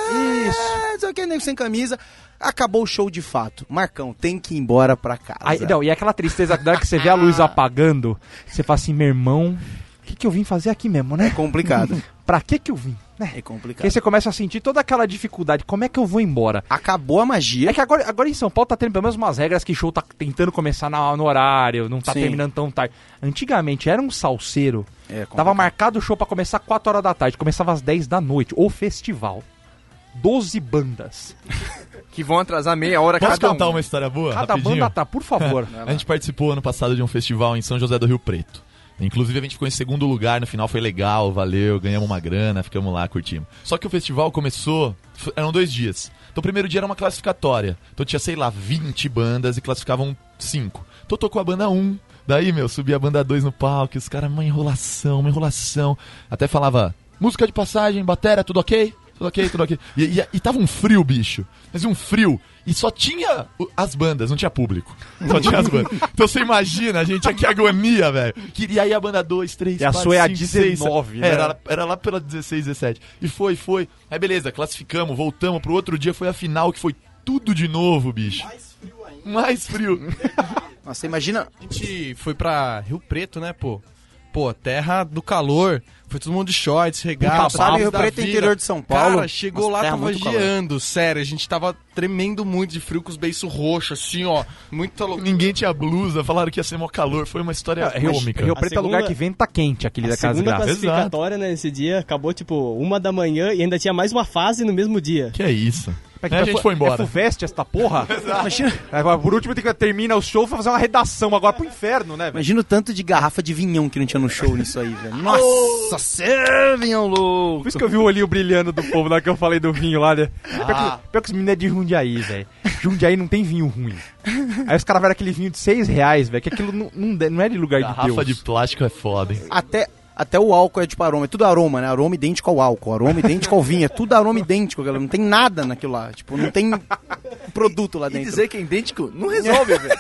Isso. Não sei o que, nego sem camisa. Acabou o show de fato. Marcão, tem que ir embora pra casa. Aí, não, e aquela tristeza da hora que você vê a luz apagando, você fala assim, meu irmão, o que, que eu vim fazer aqui mesmo, né? É complicado. Pra que que eu vim? Né? é Porque complicado. aí você começa a sentir toda aquela dificuldade, como é que eu vou embora? Acabou a magia. É que agora, agora em São Paulo tá tendo pelo menos umas regras que show tá tentando começar na- no horário, não tá Sim. terminando tão tarde. Antigamente era um salseiro. É complicado. Tava marcado o show pra começar 4 horas da tarde, começava às 10 da noite. O festival. 12 bandas. Que vão atrasar meia hora Posso cada contar um. uma história boa? Cada rapidinho? banda tá, por favor. A gente participou ano passado de um festival em São José do Rio Preto. Inclusive a gente ficou em segundo lugar, no final foi legal, valeu, ganhamos uma grana, ficamos lá, curtimos. Só que o festival começou, eram dois dias. Então o primeiro dia era uma classificatória. Então tinha, sei lá, 20 bandas e classificavam 5. Então tocou a banda 1. Daí, meu, subia a banda 2 no palco, os caras, uma enrolação, uma enrolação. Até falava, música de passagem, batera, tudo ok? Tudo ok, tudo ok. E, e, e tava um frio, bicho. Mas um frio. E só tinha as bandas, não tinha público. Só tinha as bandas. Então você imagina, a gente, que agonia, velho. Queria aí a banda 2, 3, E a 4, sua é a 5, 6, 19, né? Era, era lá pela 16, 17. E foi, foi. Aí beleza, classificamos, voltamos. Pro outro dia foi a final, que foi tudo de novo, bicho. Mais frio ainda. Mais frio. Nossa, imagina. A gente foi pra Rio Preto, né, pô? Pô, terra do calor. Foi todo mundo de shorts, regata. sabe, Rio da Preto é vida. interior de São Paulo. Cara, chegou Nossa, lá, tava geando, sério. A gente tava tremendo muito de frio com os beiços roxos, assim, ó. Muito louco. Ninguém tinha blusa, falaram que ia ser mó calor. Foi uma história Rio, cômica. Rio A Preto é segunda- lugar que venta quente, aquele A daquelas segunda graças. classificatória né, nesse dia acabou tipo uma da manhã e ainda tinha mais uma fase no mesmo dia. Que é isso? É Aí a gente foi embora. É Fuvest esta porra? Aí, por último, tem que termina o show pra fazer uma redação agora pro inferno, né, velho? Imagina o tanto de garrafa de vinhão que não tinha no show nisso aí, velho. Nossa, cê, vinhão louco. Por isso que eu vi o olhinho brilhando do povo lá que eu falei do vinho lá, né? Pior, Ah. que, pior que os meninos é de Jundiaí, velho. Jundiaí não tem vinho ruim. Aí os caras viram aquele vinho de 6 reais, velho, que aquilo não, não, de- não é de lugar de Garrafa Deus. de plástico é foda, hein? Até, até o álcool é tipo aroma, é tudo aroma, né? Aroma idêntico ao álcool, aroma idêntico ao vinho, é tudo aroma idêntico, galera. Não tem nada naquilo lá. Tipo, não tem produto lá E dentro. dizer que é idêntico não resolve, velho.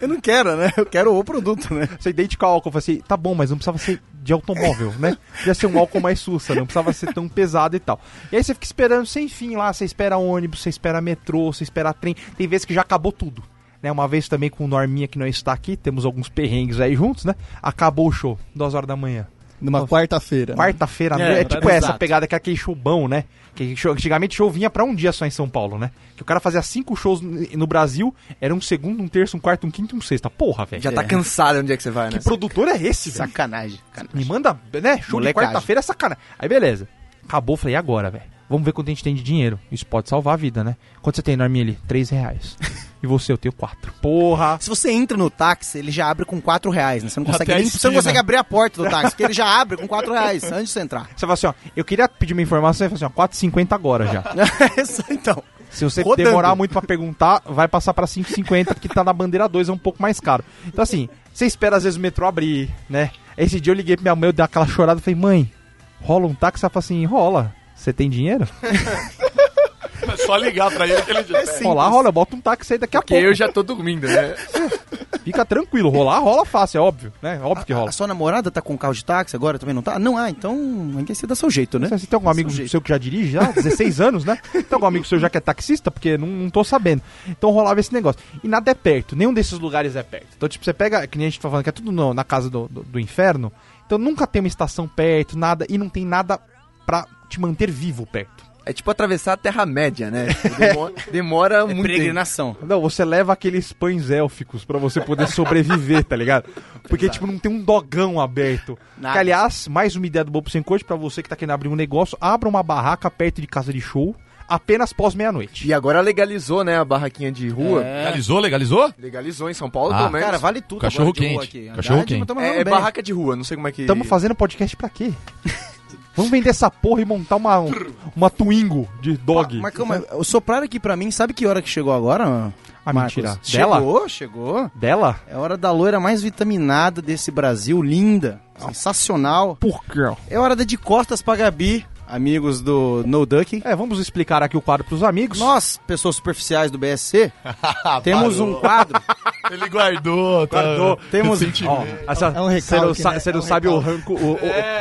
Eu não quero, né? Eu quero o produto, né? Você idêntico ao álcool, eu falei assim, tá bom, mas não precisava ser de automóvel, né? Podia ser um álcool mais sussa, não precisava ser tão pesado e tal. E aí você fica esperando sem fim lá, você espera ônibus, você espera metrô, você espera trem. Tem vezes que já acabou tudo. Né, uma vez também com o Norminha que não está aqui, temos alguns perrengues aí juntos, né? Acabou o show, duas horas da manhã. Numa quarta-feira. né? Quarta-feira, à É, noite, é, tipo essa exato. pegada que é aquele show bom, né? Que show- antigamente show vinha pra um dia só em São Paulo, né? Que o cara fazia cinco shows no Brasil, era um segundo, um terço, um quarto, um quinto e um sexta. Porra, velho. Já tá cansado onde é que você vai, né? Que produtor é esse, velho? Sacanagem. Me manda, né? Show de Molecagem. quarta-feira é sacanagem. Aí beleza. Acabou, falei, e agora, velho? Vamos ver quanto a gente tem de dinheiro. Isso pode salvar a vida, né? Quanto você tem, Norminha, ali? Três reais. E você, eu tenho quatro. Porra! Se você entra no táxi, ele já abre com 4 reais, né? Você não consegue, nem, você não consegue abrir a porta do táxi, porque ele já abre com 4 reais antes de você entrar. Você fala assim, ó, eu queria pedir uma informação, você fala assim, ó, 4,50 agora já. então, Se você Rodando. demorar muito pra perguntar, vai passar pra 5,50, porque tá na bandeira 2, é um pouco mais caro. Então assim, você espera às vezes o metrô abrir, né? Esse dia eu liguei pra minha mãe, eu dei aquela chorada, falei, mãe, rola um táxi? Ela falou assim, rola. Você tem dinheiro? É só ligar pra ele que ele já Rolar, rola, eu boto um táxi aí daqui a Porque pouco. eu já tô dormindo, né? Fica tranquilo, rolar, rola fácil, é óbvio, né? Óbvio que rola. a sua namorada tá com carro de táxi agora, também não tá? Não, ah, então ninguém se dá seu jeito, né? Você tem algum amigo Seu seu que já dirige já? 16 anos, né? Tem algum amigo seu já que é taxista? Porque não, não tô sabendo. Então rolava esse negócio. E nada é perto, nenhum desses lugares é perto. Então, tipo, você pega, que nem a gente tá falando, que é tudo no- na casa do, do, do inferno. Então nunca tem uma estação perto, nada, e não tem nada pra te manter vivo perto. É tipo atravessar a Terra-média, né? Demora, demora É muito tempo. peregrinação. Não, você leva aqueles pães élficos pra você poder sobreviver, tá ligado? Porque, tipo, não tem um dogão aberto. Nada. Que, aliás, mais uma ideia do Bobo Sem Corte pra você que tá querendo abrir um negócio, abra uma barraca perto de casa de show, apenas pós meia-noite. E agora legalizou, né, a barraquinha de rua. É. Legalizou, legalizou? Legalizou em São Paulo, Ah. menos. Cara, vale tudo Cachorro agora de rua quente. aqui. Cachorro quente. é, é barraca de rua, não sei como é que... Estamos fazendo podcast pra quê? Vamos vender essa porra e montar uma, uma Twingo de dog. Marcão, mas o soprar aqui pra mim, sabe que hora que chegou agora? Ah, Marcos? mentira. Dela? Chegou, chegou. Dela? É hora da loira mais vitaminada desse Brasil, linda, sensacional. Por quê? É hora da de costas pra Gabi, amigos do No Duck. É, vamos explicar aqui o quadro pros amigos. Nós, pessoas superficiais do BSC, temos um quadro. Ele guardou, tá? Guardou. Temos-. Ó, essa- É um você não, né? você não É um sabe o, ranco, o,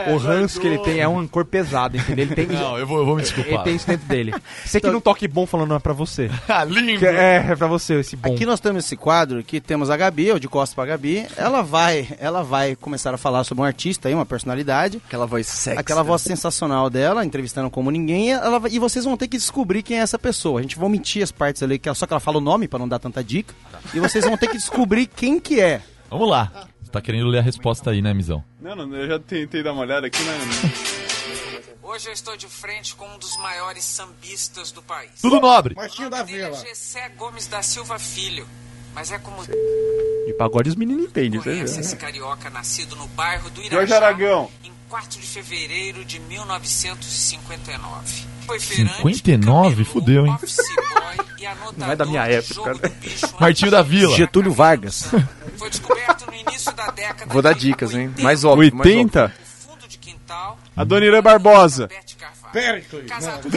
o, o ranço que ele tem, é um rancor pesado, entendeu? Ele tem, Não, eu vou, eu vou me ele desculpar. tem isso dentro dele. Você que não toque bom falando não é pra você. Ah, lindo! Que É, é pra você esse bom. Aqui nós temos esse quadro, aqui temos a Gabi, eu de costas pra Gabi. Ela vai, ela vai começar a falar sobre um artista aí, uma personalidade. Aquela voz sexy. Aquela voz sensacional dela, entrevistando como ninguém, ela e vocês vão ter que descobrir quem é essa pessoa. A gente vai omitir as partes ali, que ela- só que ela fala o nome pra não dar tanta dica. E vocês vão ter que descobrir quem que é. Vamos lá. Você tá querendo ler a resposta aí, né, Mizão? Não, não, eu já tentei dar uma olhada aqui, né? Hoje eu estou de frente com um dos maiores sambistas do país. Tudo nobre. Martinho da é Vila. Gessé Gomes da Silva Filho. Mas é como De pagode os meninos entendem, você conhece vê. esse carioca nascido no bairro do Jorge Irajá Aragão. em 4 de fevereiro de 1959. Foi feirante, 59? camelô, Fudeu, hein? office boy e anotador Não é da minha época, né? Martinho da Vila. Getúlio Vargas. Foi descoberto no início da década Vou dar dicas, hein? 80, Mais óbvio, mais óbvio. 80? no fundo de quintal, Adoniran Barbosa. Casado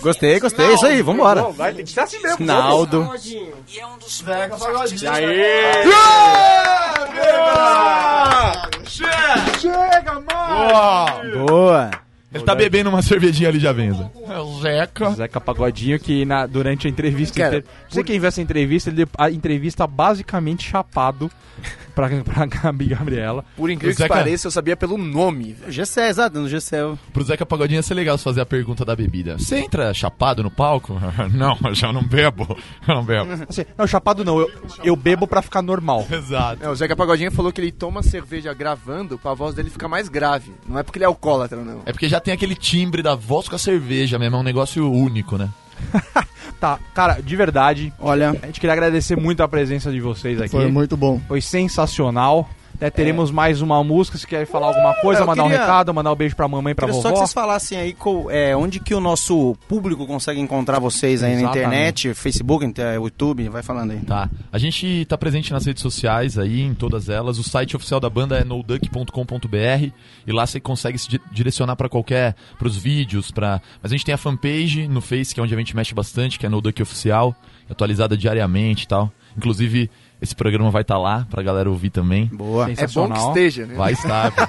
Gostei, gostei. Isso aí, vambora. Vai, tem que ser assim mesmo. Naldo. e é um dos poucos artistas Chega, mano! Boa. Ele tá bebendo uma cervejinha ali já vendo. É o Zeca. Zeca Pagodinho, que na- durante a entrevista. Cara, inte- Você quem viu essa entrevista, ele deu a entrevista basicamente chapado pra, pra Gabi Gabriela. Por incrível que Zeca- pareça, eu sabia pelo nome. Gessé, exato, no Gessé. Pro Zeca Pagodinho ia ser legal se fazer a pergunta da bebida. Você entra chapado no palco? não, eu já não bebo. Eu não bebo. Assim, não, chapado não, eu, eu bebo pra ficar normal. Exato. É, o Zeca Pagodinho falou que ele toma cerveja gravando pra voz dele ficar mais grave. Não é porque ele é alcoólatra, não. É porque já tem aquele timbre da voz com a cerveja mesmo, é um negócio único, né? Tá, cara, de verdade, Olha, a gente queria agradecer muito a presença de vocês aqui. Foi muito bom. Foi sensacional. Né? teremos mais uma música, se quer falar alguma coisa, É. eu mandar um queria- recado, mandar um beijo pra mamãe, pra queria só que vovó. vocês falassem aí co- é, onde que o nosso público consegue encontrar vocês aí na Exatamente. internet, Facebook, inter- YouTube, vai falando aí. Tá. A gente tá presente nas redes sociais aí, em todas elas. O site oficial da banda é noduck.com.br e lá você consegue se di- direcionar pra qualquer pros vídeos, para. Mas a gente tem a fanpage no Face, que é onde a gente mexe bastante, que é No Duck Oficial, atualizada diariamente e tal. Inclusive, esse programa vai estar lá pra galera ouvir também. Boa. É bom que esteja, né? Vai estar. pô.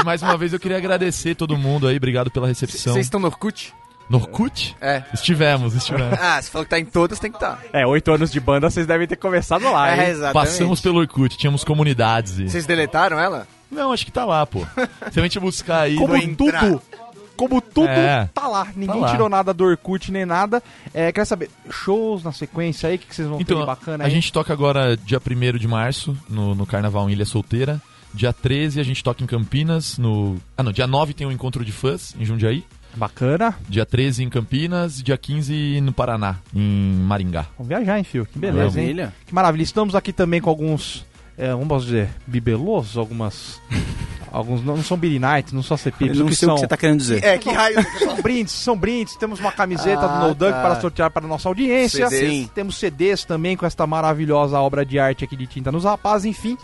e mais uma vez eu queria agradecer todo mundo aí, obrigado pela recepção. Vocês estão no Orkut? No Orkut? É. Estivemos, estivemos. Ah, você falou que tá em todas, tem que estar. É, oito anos de banda, vocês devem ter começado lá, hein? É, exatamente. Passamos pelo Orkut, tínhamos comunidades. E... Vocês deletaram ela? Não, acho que tá lá, pô. Se a gente buscar aí. Como no- tudo, como tudo É. tá lá. Ninguém lá. tirou nada do Orkut nem nada. É, quer saber, shows na sequência aí, o que, que vocês vão ter Então, de bacana a aí? gente toca agora dia 1 de março no, no Carnaval em Ilha Solteira. Dia 13 a gente toca em Campinas, no... Ah, não, dia 9 tem o Encontro de Fãs, em Jundiaí. Bacana. Dia 13 em Campinas, dia 15 no Paraná, em Maringá. Vamos viajar, hein, Fio? Que beleza, hein? Que maravilha. Estamos aqui também com alguns, é, vamos dizer, bibelosos, algumas... alguns não, não são Billy Night, não são CP, Eu não sei o que você tá querendo dizer. É, que raio. São brindes, são brindes. Temos uma camiseta Ah, do No Dunk tá. para sortear para a nossa audiência. CDs. Sim. Temos CDs também com esta maravilhosa obra de arte aqui de Tinta nos Rapazes. Enfim,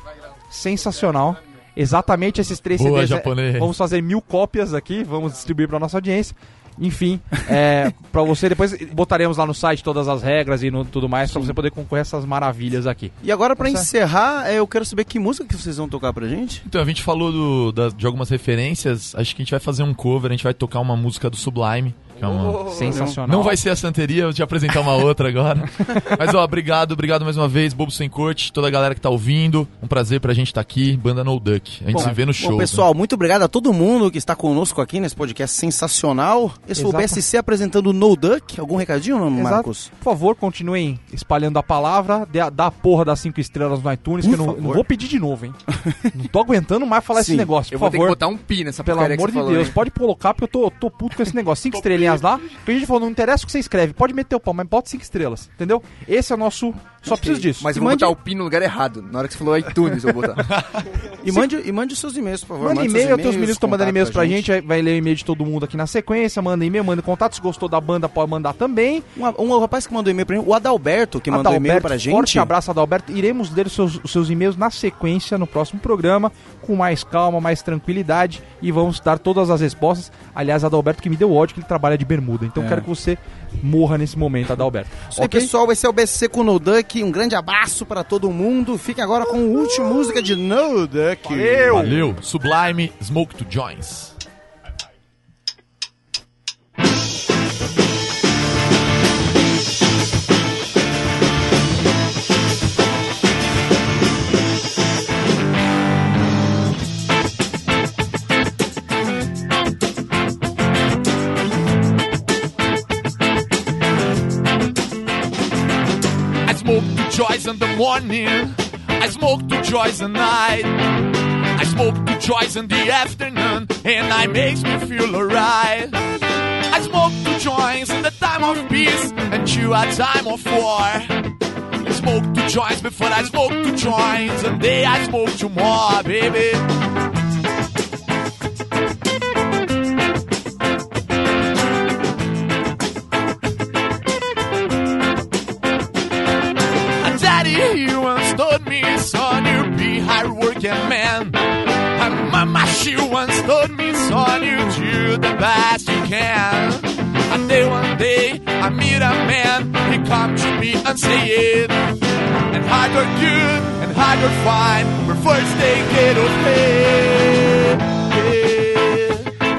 sensacional. Exatamente esses três Boa, CDs. é- japonês. Vamos fazer mil cópias aqui, vamos distribuir para nossa audiência. Enfim, é, para você depois botaremos lá no site todas as regras e no- tudo mais para você poder concorrer a essas maravilhas aqui. E agora, pra Nossa. encerrar, é, eu quero saber que música que vocês vão tocar pra gente. Então, a gente falou do- da- de algumas referências. Acho que a gente vai fazer um cover, a gente vai tocar uma música do Sublime. Que é uma... Sensacional. Não vai ser a Santeria, eu vou te apresentar uma outra agora. Mas, ó, obrigado, obrigado mais uma vez, Bobo Sem Corte, toda a galera que tá ouvindo. Um prazer pra gente estar aqui, Banda No Duck. A gente Bom, se vê no show. Bom, pessoal, muito obrigado a todo mundo que está conosco aqui nesse podcast sensacional. Esse foi o Exato. BSC apresentando o No Duck. Algum recadinho, não, Exato. Marcos? Por favor, continuem espalhando a palavra, dê a, dá a porra das cinco estrelas no iTunes, que eu não, favor. não vou pedir de novo, hein? não tô aguentando mais falar esse Sim, negócio, Eu por vou ter que favor. botar um pi nessa Pelo amor você de falou, Deus, hein? pode colocar, porque eu tô, tô puto com esse negócio. Cinco estrelinhas lá, porque a gente falou, não interessa o que você escreve, pode meter o pau, mas bota cinco estrelas, entendeu? Esse é o nosso. Só preciso disso. Mas E eu vou mande- botar o pi no lugar errado. Na hora que você falou iTunes, eu vou botar. E mande, e mande os seus e-mails, por favor. Manda Mande e-mail, tenho os meninos estão mandando e-mails pra gente, vai- vai ler o e-mail de todo mundo aqui na sequência, manda e-mail, manda contato, se gostou da banda pode mandar também. Um, um rapaz que mandou e-mail pra gente, o Adalberto, que mandou e-mail pra gente. Forte abraço, Adalberto. Iremos ler os seus, os seus e-mails na sequência no próximo programa, com mais calma, mais tranquilidade, e vamos dar todas as respostas. Aliás, Adalberto que me deu ódio que ele trabalha de bermuda, então quero que você morra nesse momento, Adalberto. Isso aí, pessoal, esse é o BSC com o No Duck. Um grande abraço pra todo mundo. Fiquem agora com a última música de No Duck. Valeu! Sublime Smoke to Joins. Joints in the morning. I smoke two joints at night. I smoke two joints in the afternoon, and I makes me feel alright. I smoke two joints in the time of peace and two a time of war. I smoke two joints before I smoke two joints, and day I smoke two more, baby. The best you can. And day one day I meet a man, he come to me and say it. And hard or good and hard or fine, but first they get. Yeah.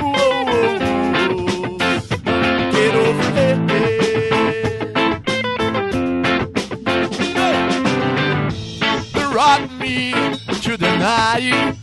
Whoa, whoa, me to the night.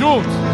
Valeu,